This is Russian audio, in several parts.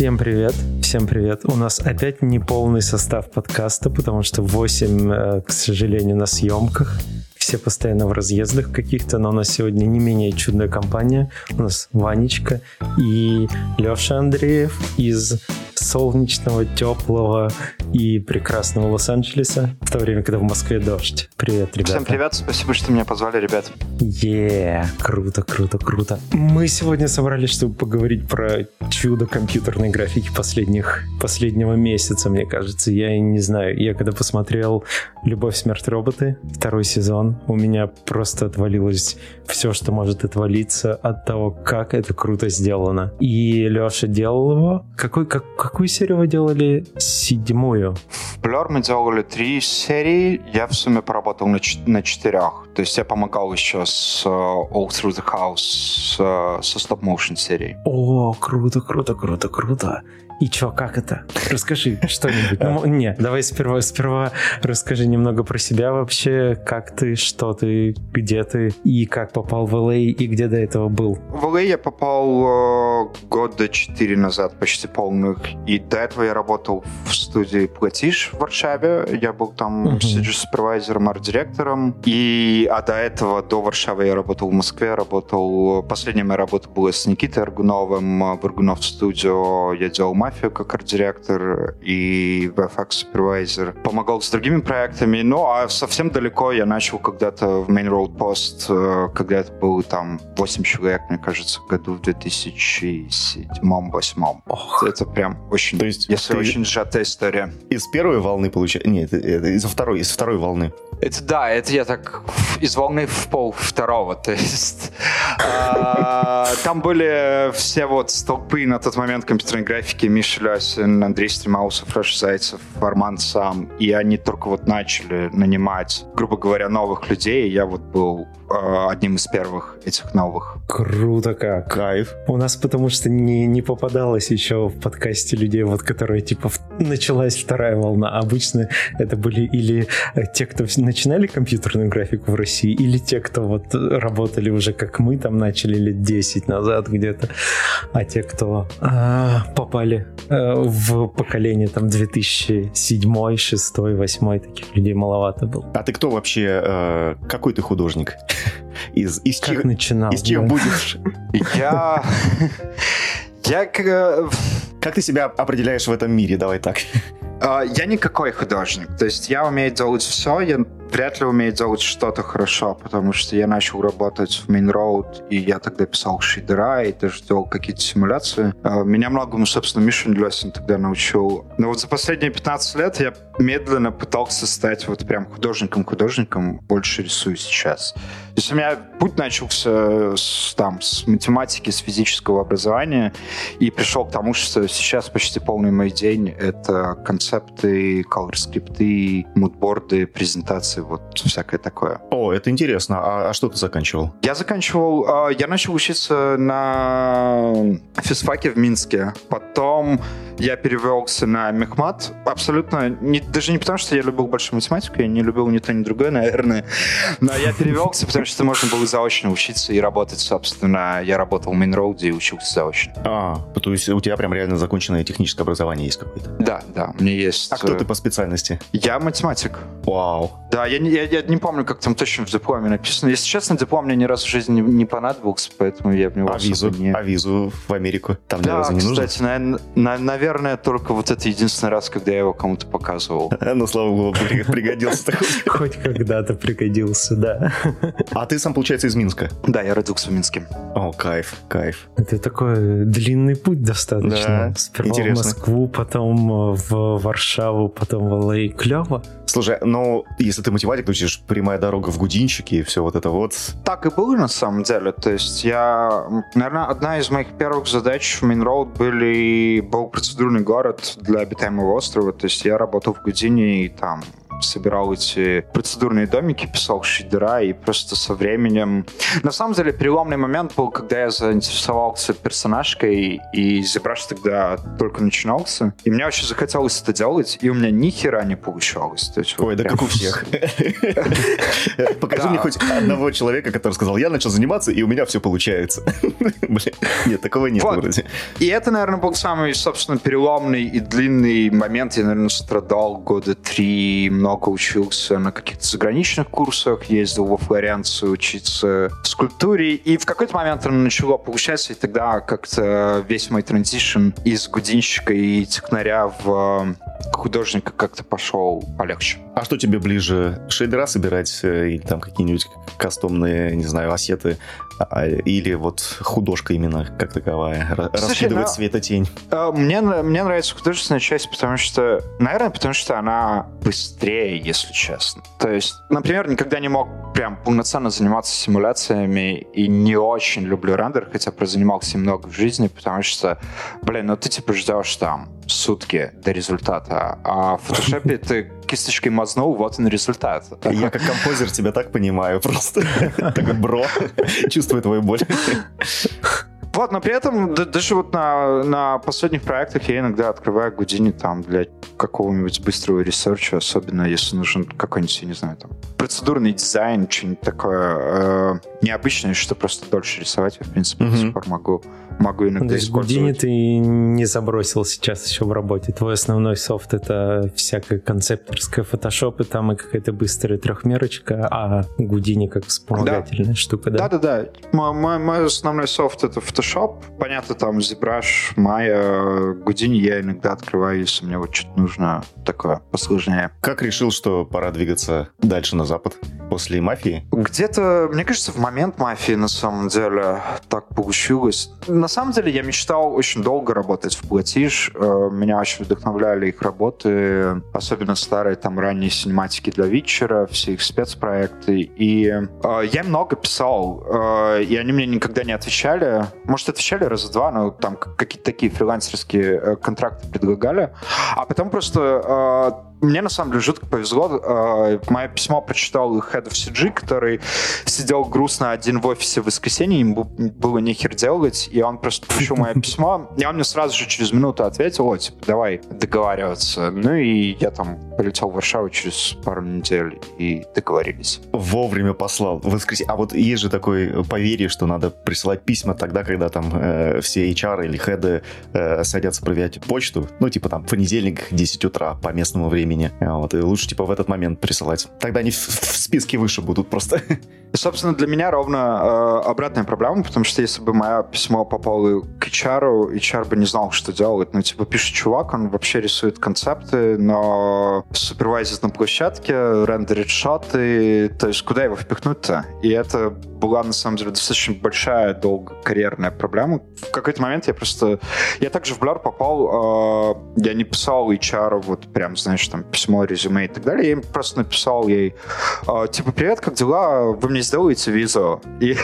Всем привет, всем привет. У нас опять не полный состав подкаста, потому что 8, э, к сожалению, на съемках. Все постоянно в разъездах каких-то, но у нас сегодня не менее чудная компания. У нас Ванечка и Леша Андреев из солнечного, теплого и прекрасного Лос-Анджелеса, в то время, когда в Москве дождь. Привет, ребята. Всем привет, спасибо, что меня позвали, ребят. Е, круто, круто, круто. Мы сегодня собрались, чтобы поговорить про чудо компьютерной графики последних, последнего месяца, мне кажется. Я не знаю, я когда посмотрел «Любовь, смерть, роботы», второй сезон, у меня просто отвалилось все, что может отвалиться от того, как это круто сделано. И Леша делал его. Какой, как, какую серию вы делали? Седьмую. В Blur мы делали три серии, я в сумме поработал на, на четырех. То есть я помогал еще с uh, All Through the House, uh, со стоп-моушен серией. О, круто, круто, круто, круто. И чё, как это? Расскажи что-нибудь. Ну, не, давай сперва, сперва расскажи немного про себя вообще, как ты, что ты, где ты, и как попал в LA, и где до этого был. В LA я попал э, года четыре назад, почти полных, и до этого я работал в студии «Платиш» в Варшаве, я был там uh-huh. супервайзером, арт-директором, и, а до этого, до Варшавы я работал в Москве, работал, последняя моя работа была с Никитой Аргуновым в Аргунов студио, я делал мафию как арт-директор и VFX супервайзер. Помогал с другими проектами. Ну, а совсем далеко я начал когда-то в Main Road Post, э, когда это было там 8 человек, мне кажется, в году в 2007-2008. Это прям очень, То есть если ты... очень сжатая история. Из первой волны получается? Нет, из второй, из второй волны. Это да, это я так из волны в пол второго. То есть а, там были все вот столпы на тот момент компьютерной графики Миша Лясин, Андрей Стремаусов, Раша Зайцев, Арман сам. И они только вот начали нанимать, грубо говоря, новых людей. Я вот был одним из первых этих новых. Круто как. Кайф. У нас потому что не, не попадалось еще в подкасте людей, вот которые типа началась вторая волна. Обычно это были или э, те, кто начинали компьютерную графику в России, или те, кто вот работали уже как мы там начали лет 10 назад где-то, а те, кто а, попали Э, в поколение там 2007, 6, 8 таких людей маловато было. А ты кто вообще? Э, какой ты художник? Из, из как чьих, начинал? Из чьих да. будешь? Я... Я... Как ты себя определяешь в этом мире? Давай так. А, я никакой художник. То есть я умею делать все, я вряд ли умею делать что-то хорошо, потому что я начал работать в Main Road, и я тогда писал шейдера, и даже делал какие-то симуляции. А, меня многому, собственно, Мишин Лесин тогда научил. Но вот за последние 15 лет я медленно пытался стать вот прям художником-художником, больше рисую сейчас. То есть у меня путь начался с, там, с математики, с физического образования, и пришел к тому, что сейчас почти полный мой день — это концепты, колор-скрипты, мудборды, презентации, вот всякое такое. О, это интересно. А, а что ты заканчивал? Я заканчивал... А, я начал учиться на физфаке в Минске. Потом я перевелся на мехмат. Абсолютно... Не, даже не потому, что я любил большую математику, я не любил ни то, ни другое, наверное. Но я перевелся, потому что можно было заочно учиться и работать, собственно. Я работал в Минроуде и учился заочно. А, то есть у тебя прям реально законченное техническое образование есть какое-то? Да, да, у меня есть. А кто ты по специальности? Я математик. Вау. Да, я, я, я не помню, как там точно в дипломе написано. Если честно, диплом мне ни разу в жизни не, не понадобился, поэтому я в него а визу, не... А визу в Америку там да, ни разу не нужно? кстати, наверное, на, наверное, только вот это единственный раз, когда я его кому-то показывал. Ну, слава богу, пригодился. Хоть когда-то пригодился, да. А ты сам, получается, из Минска? Да, я родился в Минске. О, кайф, кайф. Это такой длинный путь достаточно. Сперва в Москву, потом в Варшаву, потом в Л.А. Клево. Слушай, ну, если ты математик, то учишь прямая дорога в Гудинчике и все вот это вот. Так и было на самом деле. То есть я, наверное, одна из моих первых задач в Минроуд были, был процедурный город для обитаемого острова. То есть я работал в Гудине и там собирал эти процедурные домики, писал шейдера, и просто со временем... На самом деле, переломный момент был, когда я заинтересовался персонажкой, и ZBrush тогда только начинался, и мне очень захотелось это делать, и у меня ни хера не получалось. То есть, Ой, вот да как у всех. Покажи мне хоть одного человека, который сказал, я начал заниматься, и у меня все получается. нет, такого нет вроде. И это, наверное, был самый, собственно, переломный и длинный момент. Я, наверное, страдал года три, много учился на каких-то заграничных курсах, ездил во Флоренцию учиться скульптуре, и в какой-то момент оно начало получаться, и тогда как-то весь мой транзишн из гудинщика и технаря в художника как-то пошел полегче. А что тебе ближе? Шейдера собирать э, или там какие-нибудь кастомные, не знаю, ассеты? А, или вот художка именно как таковая? Слушай, раскидывать ну, светотень? Э, мне, мне нравится художественная часть, потому что, наверное, потому что она быстрее, если честно. То есть, например, никогда не мог прям полноценно заниматься симуляциями и не очень люблю рендер, хотя прозанимался много в жизни, потому что, блин, ну ты типа ждешь там сутки до результата, а в фотошопе ты кисточкой мазнул, вот он результат. Я как композер тебя так понимаю просто. Такой бро, чувствую твою боль. Вот, но при этом даже вот на, на последних проектах я иногда открываю Гудини там для какого-нибудь быстрого ресерча, особенно если нужен какой-нибудь, я не знаю, там, процедурный дизайн, что-нибудь такое э, необычное, что просто дольше рисовать, я, в принципе, mm-hmm. до сих пор могу могу иногда То есть использовать. ты не забросил сейчас еще в работе. Твой основной софт — это всякая концепторская фотошоп, и там и какая-то быстрая трехмерочка, а Гудини как вспомогательная да. штука, да? Да-да-да. Мой, мой, мой основной софт — это Photoshop. Понятно, там ZBrush, Maya, Гудини я иногда открываю, если мне вот что-то нужно такое посложнее. Как решил, что пора двигаться дальше на запад после «Мафии»? Где-то, мне кажется, в момент «Мафии» на самом деле так получилось. На самом деле я мечтал очень долго работать в Платиш. Э, меня очень вдохновляли их работы, особенно старые там ранние синематики для Витчера, все их спецпроекты. И э, я много писал, э, и они мне никогда не отвечали. Может, отвечали раза два, но там какие-то такие фрилансерские э, контракты предлагали. А потом просто э, мне, на самом деле, жутко повезло. Э, мое письмо прочитал Head of CG, который сидел грустно один в офисе в воскресенье, ему было нехер делать, и он просто получил мое письмо, и он мне сразу же через минуту ответил, о, типа, давай договариваться. Ну и я там полетел в Варшаву через пару недель и договорились. Вовремя послал. В воскресенье. А вот есть же такое поверье, что надо присылать письма тогда, когда там э, все HR или хеды э, садятся проверять почту. Ну, типа там понедельник, 10 утра по местному времени. Вот, и лучше типа в этот момент присылать. Тогда они в, в списке выше будут просто. Собственно, для меня ровно э, обратная проблема, потому что если бы мое письмо попало к HR, HR бы не знал, что делать. Ну, типа, пишет чувак, он вообще рисует концепты, но супервайзит на площадке, рендерит шоты, то есть куда его впихнуть-то? И это была, на самом деле, достаточно большая, долго карьерная проблема. В какой-то момент я просто... Я также в Blur попал, э, я не писал HR, вот прям, знаешь, там, письмо, резюме и так далее, я им просто написал ей, э, типа, привет, как дела? Вы мне сделаете визу? И,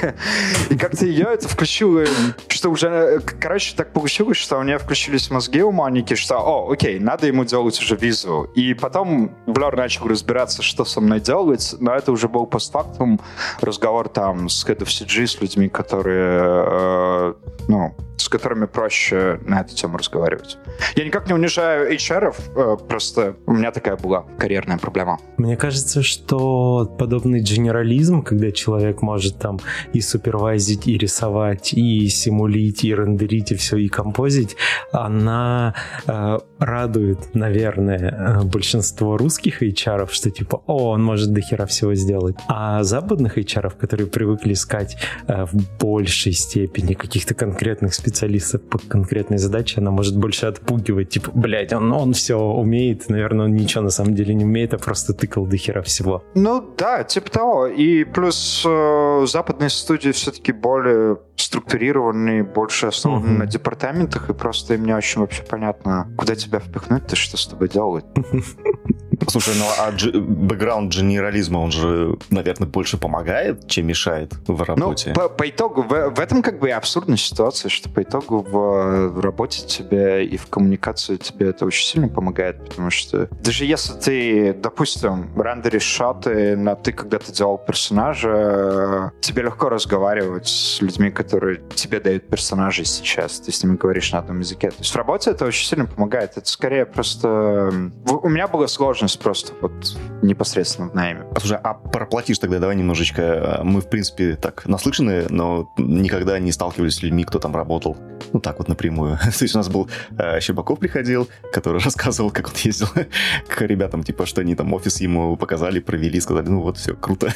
и как-то ее это включило, что уже, короче, так получилось, что у меня включились мозги у Моники, что, о, окей, надо ему делать уже визу. И потом Blur начал разбираться, что со мной делать, но это уже был постфактум разговор там с Head of CG, с людьми, которые, э, ну, с которыми проще на эту тему разговаривать. Я никак не унижаю HR, э, просто у меня такая была карьерная проблема. Мне кажется, что подобный генерализм, когда человек может там и супервайзить, и рисовать, и симулить, и рендерить, и все, и композить, она э, радует, наверное, э, большинство русских HR, что типа, о, он может до хера всего сделать. А западных HR, которые привыкли искать э, в большей степени каких-то конкретных специалистов по конкретной задаче, она может больше отпугивать, типа, блядь, он, он все умеет, наверное, он ничего на самом деле не умеет, а просто тыкал до хера всего. Ну да, типа того. И плюс э, западные студии все-таки более структурированные, больше основаны mm-hmm. на департаментах, и просто им не очень вообще понятно, куда тебя впихнуть, то что с тобой делать. Слушай, ну а бэкграунд генерализма, он же, наверное, больше помогает, чем мешает в работе? Ну, по, по итогу, в, в этом как бы и абсурдная ситуация, что по итогу в, в работе тебе и в коммуникации тебе это очень сильно помогает, потому что даже если ты, допустим, рендеришь шоты, но ты когда-то делал персонажа, тебе легко разговаривать с людьми, которые тебе дают персонажей сейчас. Ты с ними говоришь на одном языке. То есть в работе это очень сильно помогает. Это скорее просто... У меня была сложность просто вот непосредственно в найме. А, слушай, а проплатишь тогда, давай немножечко. Мы, в принципе, так наслышаны, но никогда не сталкивались с людьми, кто там работал. Ну, так вот напрямую. То есть у нас был э, Щербаков приходил, который рассказывал, как он ездил к ребятам, типа, что они там офис ему показали, провели, сказали, ну вот, все, круто.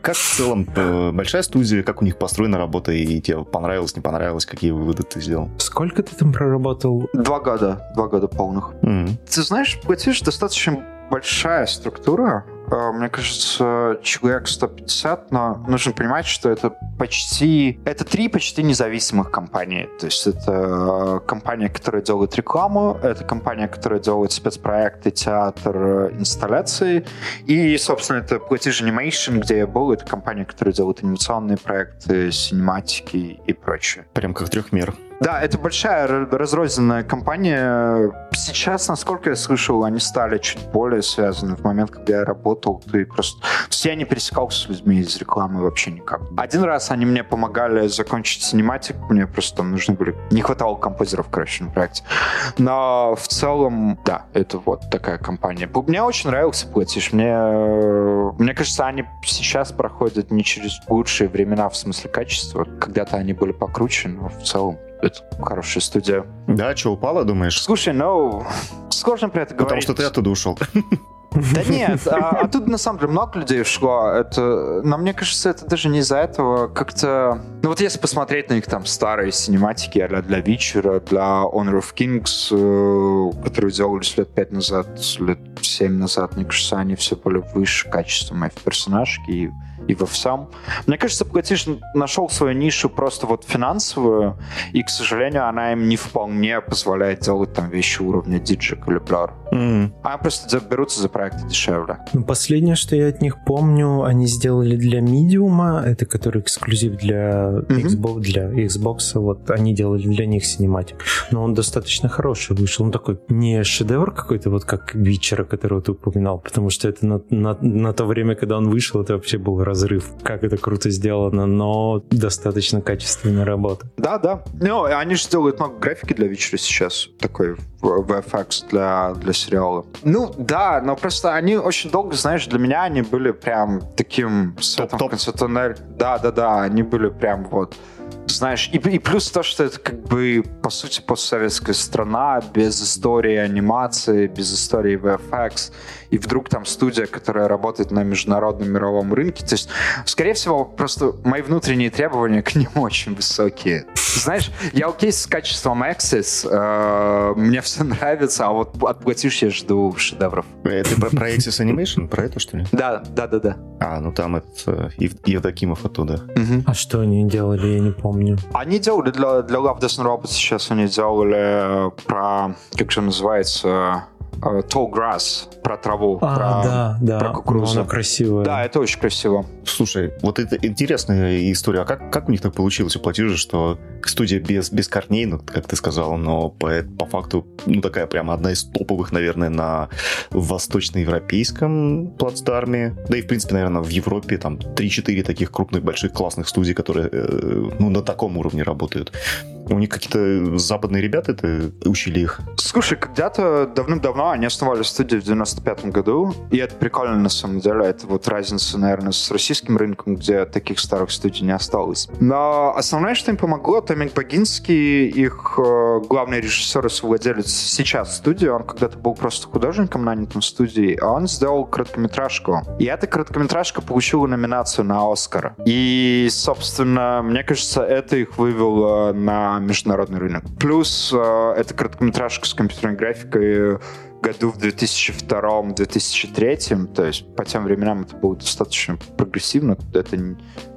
Как в целом э, большая студия, как у них построена работа, и тебе понравилось, не понравилось, какие выводы ты сделал? Сколько ты там проработал? Два года, два года полных. Ты знаешь, платишь достаточно большая структура, Э, мне кажется, человек 150, но нужно понимать, что это почти... Это три почти независимых компании. То есть это э, компания, которая делает рекламу, это компания, которая делает спецпроекты, театр, инсталляции, и, собственно, это Platige Animation, где я был, это компания, которая делает анимационные проекты, синематики и прочее. Прям как трехмер. Да, это большая разрозненная компания. Сейчас, насколько я слышал, они стали чуть более связаны. В момент, когда я работал, ты просто... То есть я не пересекался с людьми из рекламы вообще никак. Один раз они мне помогали закончить синематик, мне просто там нужны были... Не хватало композеров, короче, на проекте. Но в целом, да, это вот такая компания. Мне очень нравился Platige. Мне, мне кажется, они сейчас проходят не через лучшие времена в смысле качества. Когда-то они были покруче, но в целом это хорошая студия. Да, что, упала, думаешь? Слушай, ну, сложно про это Потому говорить. Потому что ты оттуда ушел. Да нет, а, оттуда на самом деле много людей ушло. Это, но мне кажется, это даже не из-за этого. Как-то... Ну вот если посмотреть на них там старые синематики а для Вечера, для Honor of Kings, э, которые делались лет пять назад, лет семь назад, мне кажется, они все были выше качеством моих персонажки и и во всем. Мне кажется, Платиш нашел свою нишу просто вот финансовую, и, к сожалению, она им не вполне позволяет делать там вещи уровня Digic или Blur. Mm. А просто берутся за проекты дешевле. Ну, последнее, что я от них помню, они сделали для Medium, это который эксклюзив для mm-hmm. Xbox, для Xbox, вот они делали для них синематик. Но он достаточно хороший вышел. Он такой не шедевр какой-то, вот как Вечера, которого ты упоминал, потому что это на, на, на то время, когда он вышел, это вообще был разрыв. Как это круто сделано, но достаточно качественная работа. Да, да. Ну, они же делают много графики для вечера сейчас, такой VFX для, для сериала. Ну, да, но просто они очень долго, знаешь, для меня они были прям таким светом в конце туннеля. Да, да, да, они были прям вот знаешь, и, и плюс то, что это как бы, по сути, постсоветская страна, без истории анимации, без истории VFX, и вдруг там студия, которая работает на международном мировом рынке. То есть, скорее всего, просто мои внутренние требования к ним очень высокие. Знаешь, я окей с качеством Access, э, мне все нравится, а вот отплатишь, я жду шедевров. Это про, про Access Animation? Про это, что ли? Да, да, да, да. А, ну там это Ев, Евдокимов оттуда. А что они делали, я не помню. Они делали для, для Love, Death and Robots сейчас они делали про, как же называется, Tall Grass, про траву, а, про, да, да. про кукурузу. Она красивая. Да, это очень красиво. Слушай, вот это интересная история. А как, как у них так получилось у платежи, что студия без, без корней, ну, как ты сказал, но по, по факту, ну, такая прямо одна из топовых, наверное, на восточноевропейском плацдарме, да и, в принципе, наверное, в Европе там 3-4 таких крупных, больших, классных студий, которые, э, ну, на таком уровне работают. У них какие-то западные ребята это учили их? Слушай, когда-то давным-давно они основали студию в 95 году, и это прикольно на самом деле. Это вот разница, наверное, с российским рынком, где таких старых студий не осталось. Но основное, что им помогло, Томик Богинский, их э, главный режиссер и совладелец сейчас студии, он когда-то был просто художником, нанятым студии, а он сделал короткометражку. И эта короткометражка получила номинацию на Оскар. И, собственно, мне кажется, это их вывело на международный рынок. Плюс э, это короткометражка с компьютерной графикой году в 2002-2003, то есть по тем временам это было достаточно прогрессивно. Это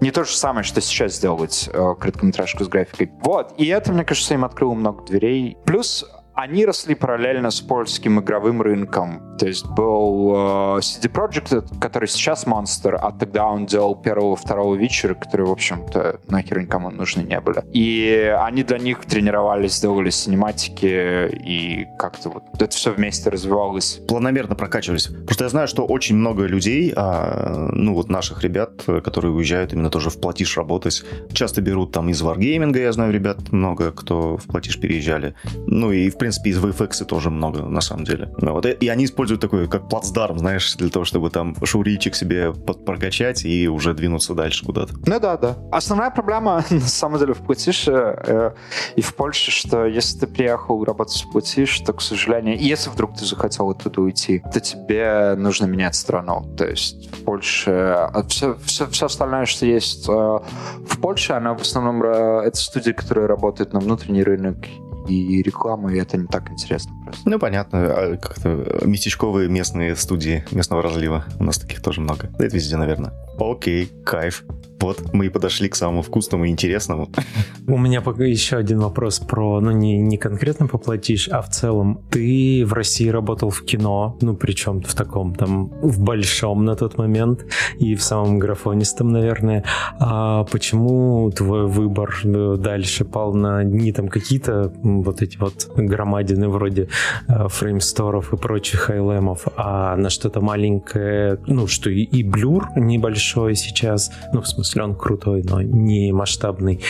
не, то же самое, что сейчас сделать э, короткометражку с графикой. Вот, и это, мне кажется, им открыло много дверей. Плюс они росли параллельно с польским игровым рынком. То есть был э, CD Projekt, который сейчас Monster, а тогда он делал первого, второго вечера, которые, в общем-то, нахер никому нужны не были. И они для них тренировались, делали синематики, и как-то вот это все вместе развивалось. Планомерно прокачивались. Просто я знаю, что очень много людей, а, ну вот наших ребят, которые уезжают именно тоже в платиш работать, часто берут там из Wargaming, я знаю ребят много, кто в платиш переезжали. Ну и, в принципе, из VFX тоже много, на самом деле. Ну, вот, и они используют такой, как плацдарм, знаешь, для того, чтобы там шоурильчик себе прокачать и уже двинуться дальше куда-то. Ну да, да. Основная проблема, на самом деле, в Platige е э, и в Польше, что если ты приехал работать в Platige, то, к сожалению, если вдруг ты захотел оттуда уйти, то тебе нужно менять страну. То есть в Польше все, все, все остальное, что есть э, в Польше, она в основном э, это студии, которые работают на внутренний рынок и реклама, и это не так интересно просто. Ну, понятно. А как-то местечковые местные студии местного разлива. У нас таких тоже много. Да это везде, наверное. Окей, кайф. Вот мы и подошли к самому вкусному и интересному. У меня пока еще один вопрос про, ну не, не конкретно поплатишь, а в целом. Ты в России работал в кино, ну причем в таком там, в большом на тот момент и в самом графонистом, наверное. А почему твой выбор э, дальше пал на не там какие-то вот эти вот громадины вроде э, фреймсторов и прочих хайлемов, а на что-то маленькое, ну что и, и блюр небольшой сейчас, ну в смысле он крутой, но не масштабный,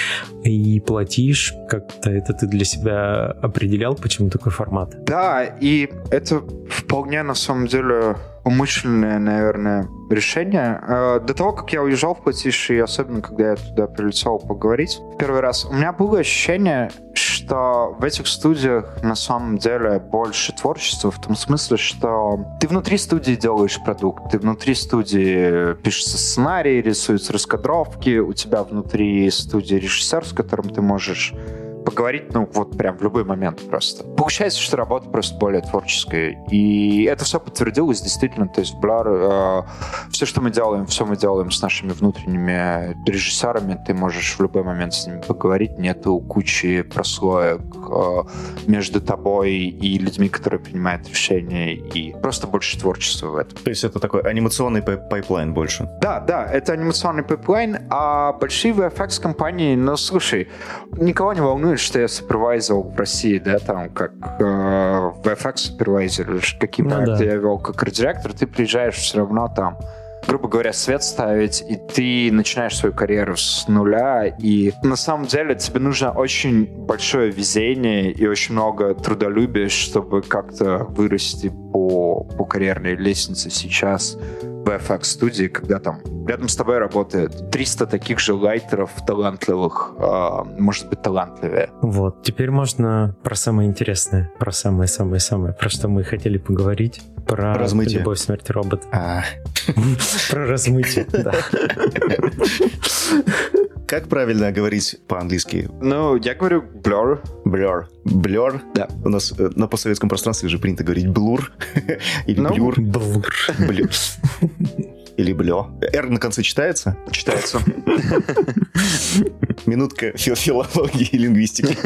и платишь, как-то это ты для себя определял, почему такой формат? Да, и это вполне на самом деле умышленное, наверное, решение. Э, до того, как я уезжал в Платиш, и особенно когда я туда прилетел поговорить первый раз, у меня было ощущение, что в этих студиях на самом деле больше творчества, в том смысле, что ты внутри студии делаешь продукт, ты внутри студии пишется сценарий, рисуются раскадровки, у тебя внутри студии режиссер, с которым ты можешь поговорить, ну, вот прям в любой момент просто. Получается, что работа просто более творческая. И это все подтвердилось действительно. То есть Blur, э, все, что мы делаем, все мы делаем с нашими внутренними режиссерами. Ты можешь в любой момент с ними поговорить. Нету кучи прослоек э, между тобой и людьми, которые принимают решения. И просто больше творчества в этом. То есть это такой анимационный пайплайн больше? Да, да, это анимационный пайплайн. А большие VFX-компании, ну, слушай, никого не волнует, думаешь, что я супервайзил в России, да, там, как э, VFX супервайзер, или какие ну, проекты да. я вел как арт-директор, ты приезжаешь все равно там грубо говоря, свет ставить, и ты начинаешь свою карьеру с нуля, и на самом деле тебе нужно очень большое везение и очень много трудолюбия, чтобы как-то вырасти по, по карьерной лестнице сейчас в FX студии, когда там рядом с тобой работает 300 таких же лайтеров талантливых, э, может быть, талантливее. Вот, теперь можно про самое интересное, про самое-самое-самое, про что мы хотели поговорить. Про размытие. любовь, смерть робот. А. Про размытие, да. Как правильно говорить по-английски? Ну, я говорю blur. Blur. Blur? Да. У нас э, на постсоветском пространстве же принято говорить blur. Или blur. Blur. Blur. Или блё. R на конце читается? Читается. Минутка фил филологии и лингвистики.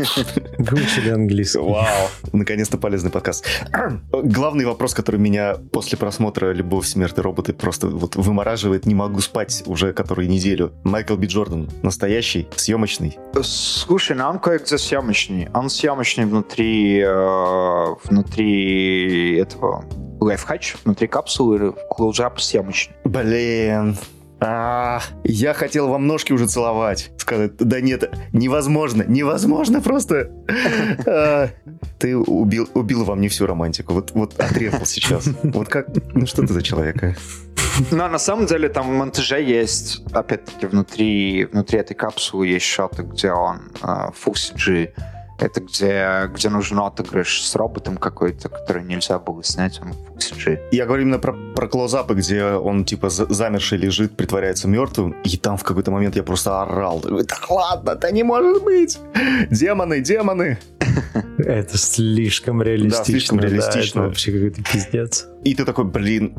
Выучили английский. Вау. Наконец-то полезный подкаст. Главный вопрос, который меня после просмотра «Любовь, смерть и роботы» просто вот вымораживает, не могу спать уже которую неделю. Майкл Би Джордан настоящий, съемочный? Слушай, ну он кое-где съемочный. Он съемочный внутри, э, внутри этого лайфхач внутри капсулы, клоузап съемочный. Блин, а, я хотел вам ножки уже целовать. Сказать, да нет, невозможно, невозможно просто. А, ты убил, убил вам не всю романтику. Вот, вот отрезал сейчас. Вот как, ну что ты за человек, а? Но на самом деле там в монтаже есть, опять-таки, внутри, внутри этой капсулы есть шоты, где он uh, Full это где, где нужен отыгрыш с роботом какой-то, который нельзя было снять, он CG. Я говорю именно про, про клоузапы, где он типа замерший лежит, притворяется мертвым, и там в какой-то момент я просто орал. Да ладно, да не может быть! Демоны, демоны! Это слишком реалистично. Да, слишком реалистично. Да, это вообще какой-то пиздец. И ты такой, блин,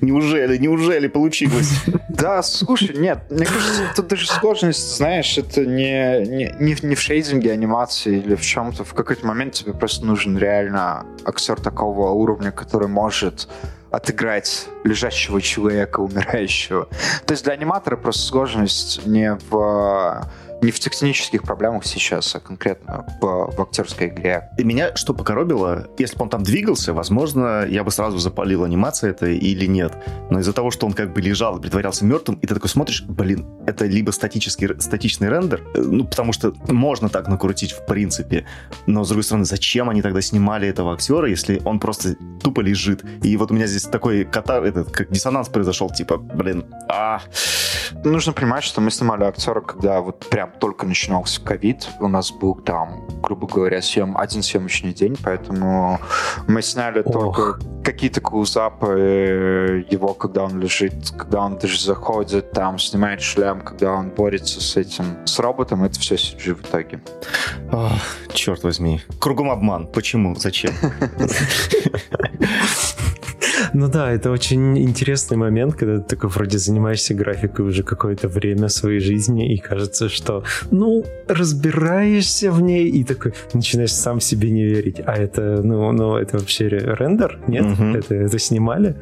неужели, неужели получилось? Да, слушай, нет, мне кажется, тут даже сложность, знаешь, это не, не, не, не в шейдинге анимации или в чем-то. В какой-то момент тебе просто нужен реально актер такого уровня, который может отыграть лежащего человека, умирающего. То есть для аниматора просто сложность не в не в технических проблемах сейчас, а конкретно в, в актерской игре. И меня что покоробило, если бы он там двигался, возможно, я бы сразу запалил анимация это или нет. Но из-за того, что он как бы лежал и притворялся мертвым, и ты такой смотришь, блин, это либо статический, статичный рендер, э, ну, потому что можно так накрутить в принципе, но, с другой стороны, зачем они тогда снимали этого актера, если он просто тупо лежит? И вот у меня здесь такой катар, этот, как диссонанс произошел, типа, блин, а... Нужно понимать, что мы снимали актера, когда вот прям только начинался ковид. У нас был там, грубо говоря, съем, один съемочный день, поэтому мы сняли Ох. только какие-то клоузапы э, его, когда он лежит, когда он даже заходит, там снимает шлем, когда он борется с этим, с роботом, это все CG в итоге. Ох, черт возьми. Кругом обман. Почему? Зачем? Ну да, это очень интересный момент, когда ты такой вроде занимаешься графикой уже какое-то время своей жизни, и кажется, что, ну, разбираешься в ней, и такой начинаешь сам себе не верить. А это, ну, ну это вообще рендер? Нет? Угу. Это, это снимали?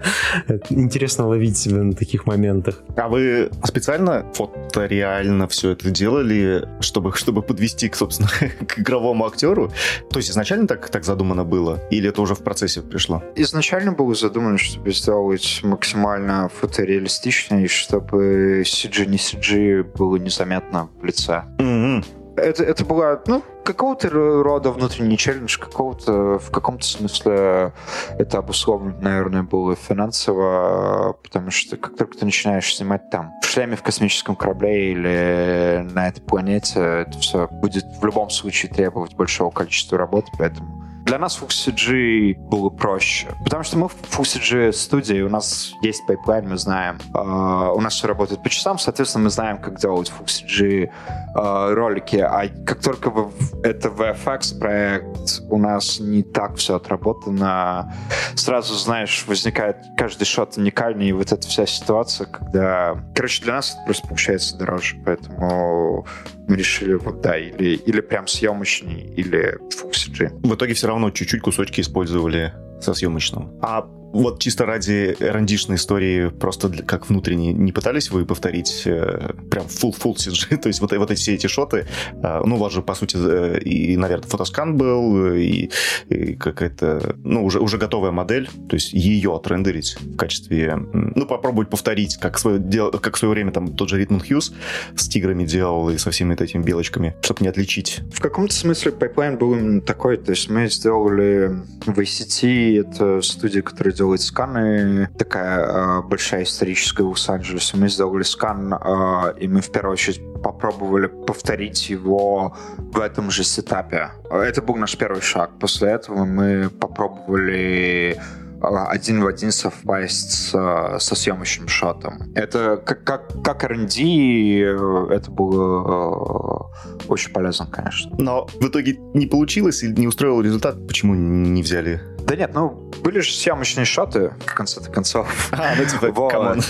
Это интересно ловить себя на таких моментах. А вы специально фотореально все это делали, чтобы, чтобы подвести, собственно, к игровому актеру? То есть изначально так, так задумано было? Или это уже в процессе пришло? Изначально было задумано задуман, чтобы сделать максимально фотореалистично, и чтобы CG не CG было незаметно в лице. Mm-hmm. Это, это была, ну, какого-то рода внутренний челлендж, какого-то, в каком-то смысле это обусловлено, наверное, было финансово, потому что как только ты начинаешь снимать там в шлеме в космическом корабле или на этой планете, это все будет в любом случае требовать большого количества работы, поэтому для нас Full CG было проще, потому что мы в Full CG студии, у нас есть пайплайн, мы знаем, э, у нас все работает по часам, соответственно, мы знаем, как делать Full CG э, ролики, а как только это VFX проект, у нас не так все отработано, сразу, знаешь, возникает каждый шот уникальный, и вот эта вся ситуация, когда... Короче, для нас это просто получается дороже, поэтому мы решили вот да, или, или прям съемочный, или CG. В итоге все равно чуть-чуть кусочки использовали со съемочного. А вот чисто ради рандишной истории, просто для, как внутренне, не пытались вы повторить э, прям full full CG, то есть вот, вот эти все эти шоты, э, ну, у вас же, по сути, э, и, наверное, фотоскан был, и, и какая-то, ну, уже, уже готовая модель, то есть ее отрендерить в качестве, ну, попробовать повторить, как, свое, дел, как в свое время там тот же Rhythm & Hues с тиграми делал и со всеми вот этими белочками, чтобы не отличить. В каком-то смысле пайплайн был именно такой, то есть мы сделали в ICT, это студия, которая делала делать сканы, такая э, большая историческая в Лос-Анджелесе. Мы сделали скан, э, и мы в первую очередь попробовали повторить его в этом же сетапе. Это был наш первый шаг. После этого мы попробовали один в один совпасть с, со съемочным шотом. Это как, как, как R&D, это было очень полезно, конечно. Но в итоге не получилось или не устроил результат? Почему не взяли да нет, ну, были же съемочные шоты, в конце-то концов. А, ну типа, come on.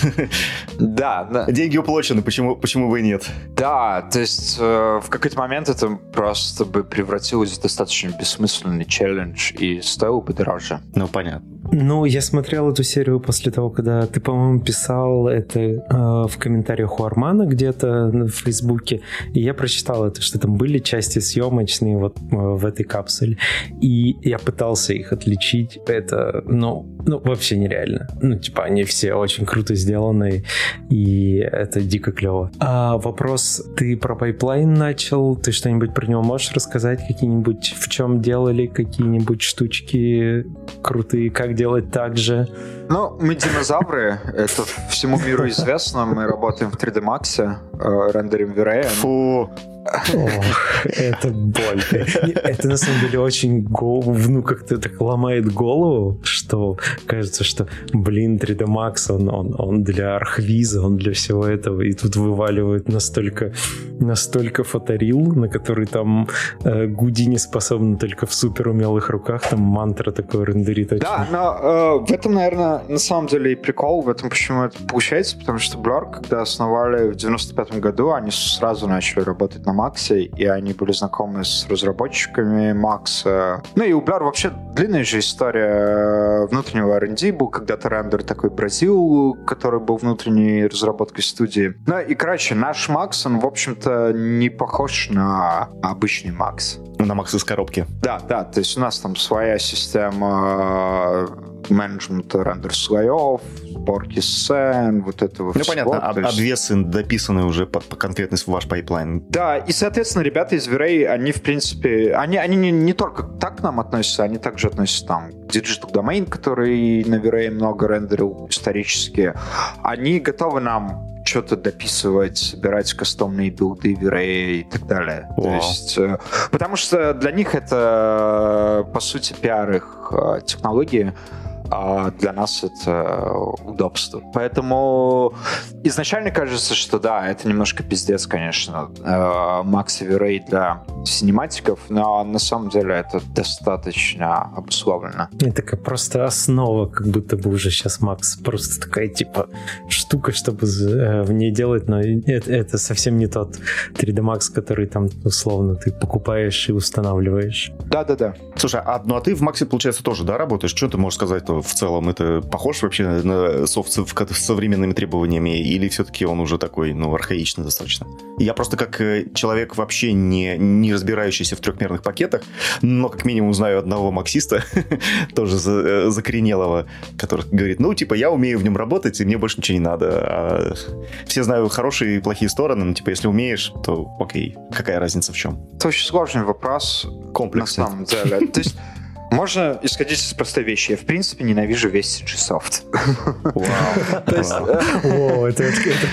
Да, да. Деньги уплочены, почему, почему бы и нет? Да, то есть э, в какой-то момент это просто бы превратилось в достаточно бессмысленный челлендж и стоило бы дороже. Ну, понятно. Ну, я смотрел эту серию после того, когда ты, по-моему, писал это э, в комментариях у Армана где-то в Фейсбуке, и я прочитал это, что там были части съемочные вот э, в этой капсуле, и я пытался их отличить. Это, ну, ну, вообще нереально. Ну, типа, они все очень круто сделаны, и это дико клево. А вопрос, ты про пайплайн начал, ты что-нибудь про него можешь рассказать? Какие-нибудь, в чем делали какие-нибудь штучки крутые, как делать так же? Ну, мы динозавры, это всему миру известно, мы работаем в 3D Max, э, рендерим V-Ray. Фу, Ох, это боль. Это на самом деле очень ну как-то так ломает голову, что кажется, что, блин, 3D Max, он, он, он для архвиза, он для всего этого, и тут вываливают настолько, настолько фоторил, на который там э, Гудини способен только в супер умелых руках, там мантра такой рендерит. Очень. Да, но э, в этом, наверное, на самом деле и прикол, в этом почему это получается, потому что Blur, когда основали в 95 году, они сразу начали работать на Максе, и они были знакомы с разработчиками Макса. Ну и у Blur вообще длинная же история внутреннего R&D был когда-то рендер такой Бразил, который был внутренней разработкой студии. Ну и, короче, наш Макс, он, в общем-то, не похож на обычный Макс. На Макс из коробки. Да, да, то есть у нас там своя система менеджмента рендер слоев, сборки сцен, вот этого ну, всего. Ну, понятно, есть... обвесы дописаны уже по, по конкретно в ваш пайплайн. Да, и, соответственно, ребята из V-Ray, они, в принципе, они, они не, не только так к нам относятся, они также относятся там к Digital Domain, который на V-Ray много рендерил исторически. Они готовы нам что-то дописывать, собирать кастомные билды V-Ray и так далее. Wow. То есть, э, потому что для них это, по сути, пиар их э, технологии а для нас это удобство. Поэтому изначально кажется, что да, это немножко пиздец, конечно, Max Everay для синематиков, но на самом деле это достаточно обусловлено. Это как просто основа, как будто бы уже сейчас Макс просто такая типа штука, чтобы э, в ней делать, но это, это совсем не тот 3D Max, который там условно ты покупаешь и устанавливаешь. Да-да-да. Слушай, а, ну а ты в Максе, получается, тоже, да, работаешь? Что ты можешь сказать в целом? Это похож вообще на софт с современными требованиями или все-таки он уже такой, ну, архаичный достаточно? Я просто как э, человек вообще не, не разбирающийся в трехмерных пакетах, но как минимум знаю одного максиста, тоже э, закоренелого, который говорит, ну, типа, я умею в нем работать, и мне больше ничего не надо. А все знаю хорошие и плохие стороны, но, типа, если умеешь, то окей, какая разница в чем? Это очень сложный вопрос. Комплексный. На самом деле. То есть можно исходить из простой вещи. Я, в принципе, ненавижу весь CG-софт. Вау, это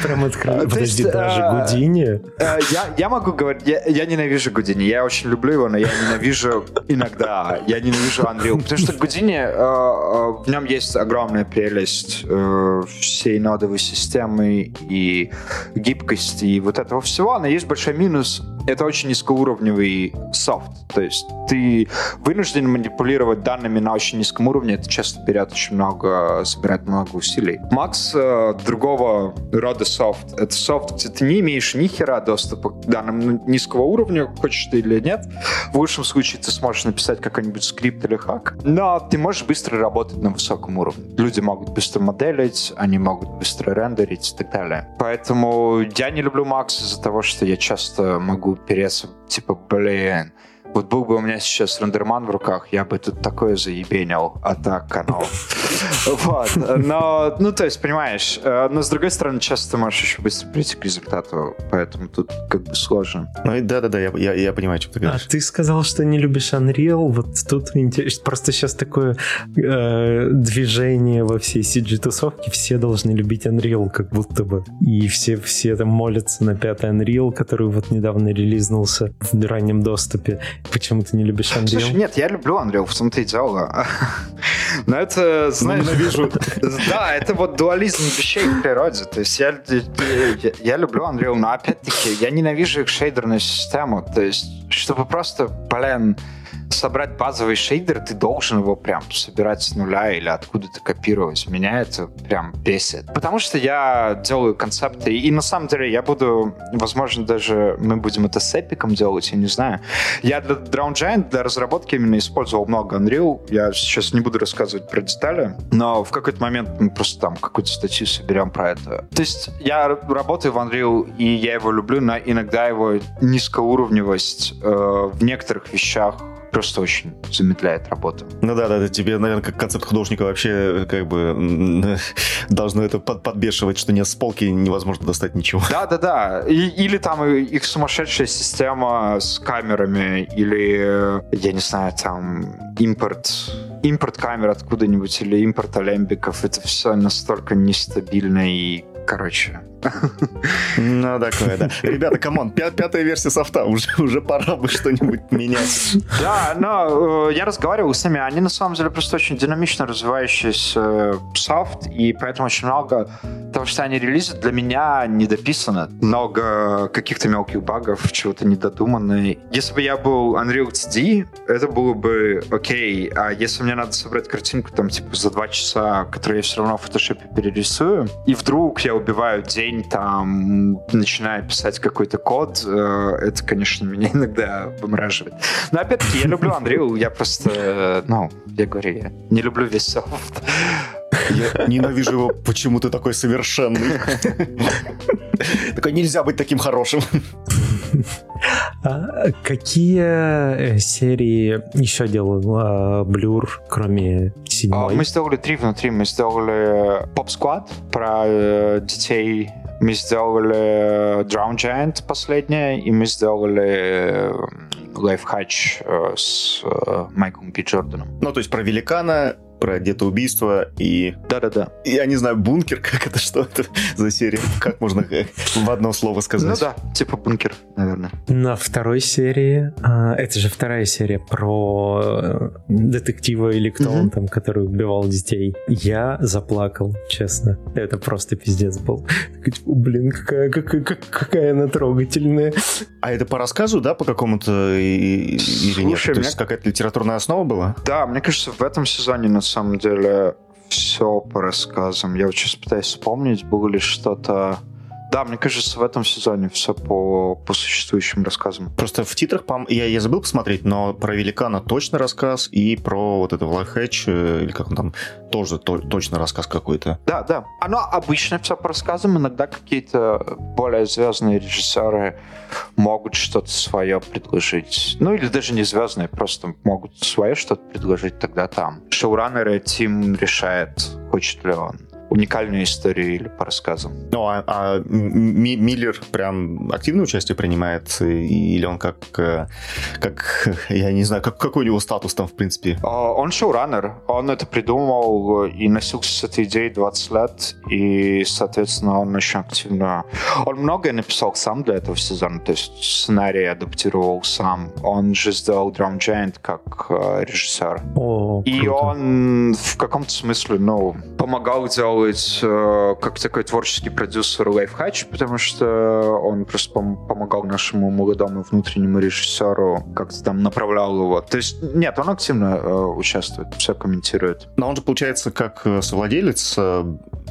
прям открыто. Подожди, даже э, Гудини? Э, я могу говорить, я ненавижу Гудини. Я очень люблю его, но я ненавижу иногда. Я ненавижу Unreal. Потому что Гудини, э, в нем есть огромная прелесть всей нодовой системы и гибкости и вот этого всего, но есть большой минус это очень низкоуровневый софт. То есть ты вынужден манипулировать данными на очень низком уровне. Это часто берет очень много, собирает много усилий. Макс э, другого рода софт. Это софт, где ты не имеешь ни хера доступа к данным низкого уровня, хочешь ты или нет. В лучшем случае ты сможешь написать какой-нибудь скрипт или хак. Но ты можешь быстро работать на высоком уровне. Люди могут быстро моделить, они могут быстро рендерить и так далее. Поэтому я не люблю Макс из-за того, что я часто могу переться, типа, блин, вот был бы у меня сейчас рендерман в руках, я бы тут такое заебенил, а так оно... Вот. Но, ну, то есть, понимаешь, э, но с другой стороны, часто ты можешь еще быстро прийти к результату, поэтому тут как бы сложно. Ну, да-да-да, я, я, я понимаю, что ты говоришь. А ты сказал, что не любишь Unreal, вот тут интересно, просто сейчас такое э, движение во всей CG-тусовке, все должны любить Unreal, как будто бы. И все, все там молятся на пятый Unreal, который вот недавно релизнулся в раннем доступе. Почему ты не любишь Unreal? Слушай, нет, я люблю Unreal, в том-то и дело. Но это, знаешь... Ненавижу. Да, это вот дуализм вещей в природе. То есть я, я, я люблю Unreal, но опять-таки я ненавижу их шейдерную систему. То есть, чтобы просто, блин, собрать базовый шейдер, ты должен его прям собирать с нуля или откуда-то копировать. Меня это прям бесит. Потому что я делаю концепты, и на самом деле я буду, возможно, даже мы будем это с эпиком делать, я не знаю. Я для Drown Giant, для разработки именно использовал много Unreal. Я сейчас не буду рассказывать про детали, но в какой-то момент мы просто там какую-то статью соберем про это. То есть я работаю в Unreal, и я его люблю, но иногда его низкоуровневость э, в некоторых вещах просто очень замедляет работу. Ну да, да, тебе, наверное, как концепт художника вообще как бы должно это под, подбешивать, что нет с полки невозможно достать ничего. Да, да, да. И, или там их сумасшедшая система с камерами, или, я не знаю, там импорт импорт камер откуда-нибудь или импорт Alembic ов, это все настолько нестабильно и, короче, Ну, такое, да. Ребята, come on, пятая версия софта, уже, уже пора бы что-нибудь менять. Да, но э, я разговаривал с ними, они на самом деле просто очень динамично развивающийся э, софт, и поэтому очень много того, что они релизят, для меня не дописано. Много каких-то мелких багов, чего-то недодуманное. Если бы я был Unreal XD, это было бы окей, а если мне надо собрать картинку там типа за два часа, которую я все равно в фотошопе перерисую, и вдруг я убиваю день там, начинаю писать какой-то код, э, это, конечно, меня иногда вымораживает. Но опять-таки, я люблю Unreal, я просто, э, ну, я говорю, я не люблю весь софт. Я ненавижу его, почему ты такой совершенный. Такой, нельзя быть таким хорошим. А какие э, серии еще делал Blur, кроме седьмой? Мы сделали три внутри. Мы сделали Pop Squad про э, детей мы сделали Drown Giant последнее, и мы сделали лайфхач с Майклом Пи Джорданом. Ну, то есть про великана, про где-то убийство и... Да-да-да. Я не знаю, бункер, как это, что это за серия? Как можно в одно слово сказать? Ну да, типа бункер, наверное. На второй серии, а, это же вторая серия про э, детектива или кто он там, который убивал детей. Я заплакал, честно. Это просто пиздец был. Блин, какая, какая, какая она трогательная. А это по рассказу, да, по какому-то или нет? То есть какая-то литературная основа была? Да, мне кажется, в этом сезоне на самом деле все по рассказам. Я вот сейчас пытаюсь вспомнить, было ли что-то да, мне кажется, в этом сезоне все по, по существующим рассказам. Просто в титрах, по я, я забыл посмотреть, но про Великана точно рассказ, и про вот это Лайхэтч, э, или как он там, тоже то, точно рассказ какой-то. Да, да. Оно обычно все по рассказам, иногда какие-то более звездные режиссеры могут что-то свое предложить. Ну, или даже не звездные, просто могут свое что-то предложить тогда там. Шоураннеры, Тим решает, хочет ли он уникальную историю или по рассказам. Ну, а, а Миллер прям активное участие принимает? Или он как, э, как я не знаю, как, какой у него статус там, в принципе? А, он шоураннер. Он это придумал и носился с этой идеей 20 лет. И, соответственно, он очень активно... Он многое написал сам для этого сезона. То есть сценарий адаптировал сам. Он же сделал Drum Giant как э, режиссер. О, и он в каком-то смысле, ну, помогал делать делать э, как такой творческий продюсер Лайфхач, потому что он просто пом- помогал нашему молодому внутреннему режиссеру, как-то там направлял его. То есть, нет, он активно э, участвует, все комментирует. Но он же, получается, как э, совладелец э,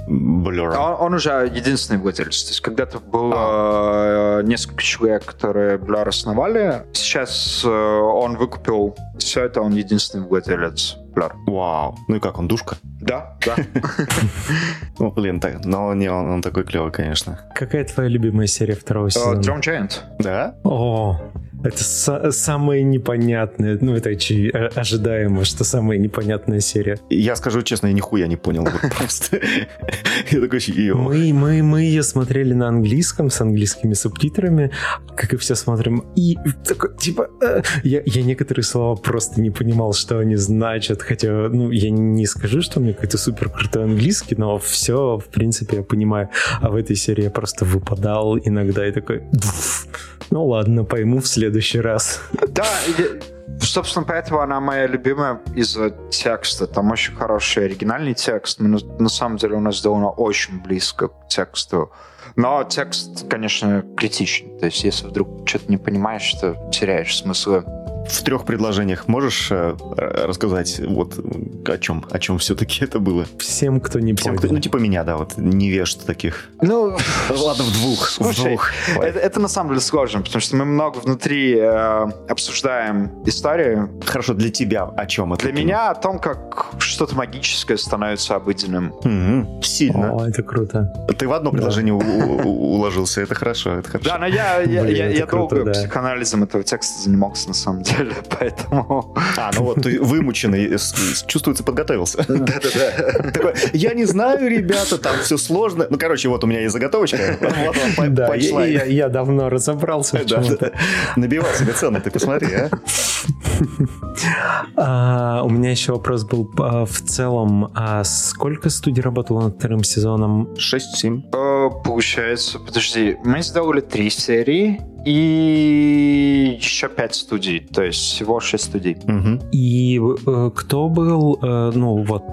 Blur. Он, он уже единственный владелец. То есть когда-то было а. Э, несколько человек, которые Blur основали. Сейчас э, он выкупил все это, он единственный владелец Blur. Вау. Ну и как, он душка? Да, да. Ну, блин, так, но не, он, он такой клевый, конечно. Какая твоя любимая серия второго сезона? Drum Giant. Да? О, это са- самое непонятное, ну это э, ожидаемо, что самая непонятная серия. Я скажу честно, я нихуя не понял. просто. Я такой, мы, мы, мы ее смотрели на английском, с английскими субтитрами, как и все смотрим, и такой, типа, э, я, я некоторые слова просто не понимал, что они значат, хотя, ну, я не скажу, что у меня какой-то супер крутой английский, но все, в принципе, я понимаю. А в этой серии я просто выпадал иногда и такой, ну ладно, пойму в следующий раз. Да, собственно, поэтому она моя любимая из-за текста. Там очень хороший оригинальный текст. Но на самом деле у нас сделано очень близко к тексту. Но текст, конечно, критичен. То есть, если вдруг что-то не понимаешь, то теряешь смысл в трех предложениях можешь э, рассказать вот о чем, о чем все-таки это было? Всем, кто не Всем, понял. Кто, ну, типа меня, да, вот невежд таких. Ну, ладно, в двух. Слушай, в двух. Это, это на самом деле сложно, потому что мы много внутри э, обсуждаем историю. Хорошо, для тебя о чем это? Для кино? меня о том, как что-то магическое становится обыденным. Mm-hmm. Сильно. О, это круто. Ты в одно да. предложение уложился, это хорошо, это хорошо. Да, но я, я, я, я долго психоанализом этого текста занимался, на самом деле деле, поэтому... А, ну вот, ты вымученный, чувствуется, подготовился. Да-да-да. Я не знаю, ребята, там все сложно. Ну, короче, вот у меня есть заготовочка. Да, я, я давно разобрался в чем-то. Набивал себе цену, ты посмотри, а. А, у меня еще вопрос был а, в целом. А сколько студий работало над вторым сезоном? 6-7. Э, Получается, подожди, мы сделали три серии и еще пять студий, то есть всего шесть студий. И э, кто был, э, ну вот,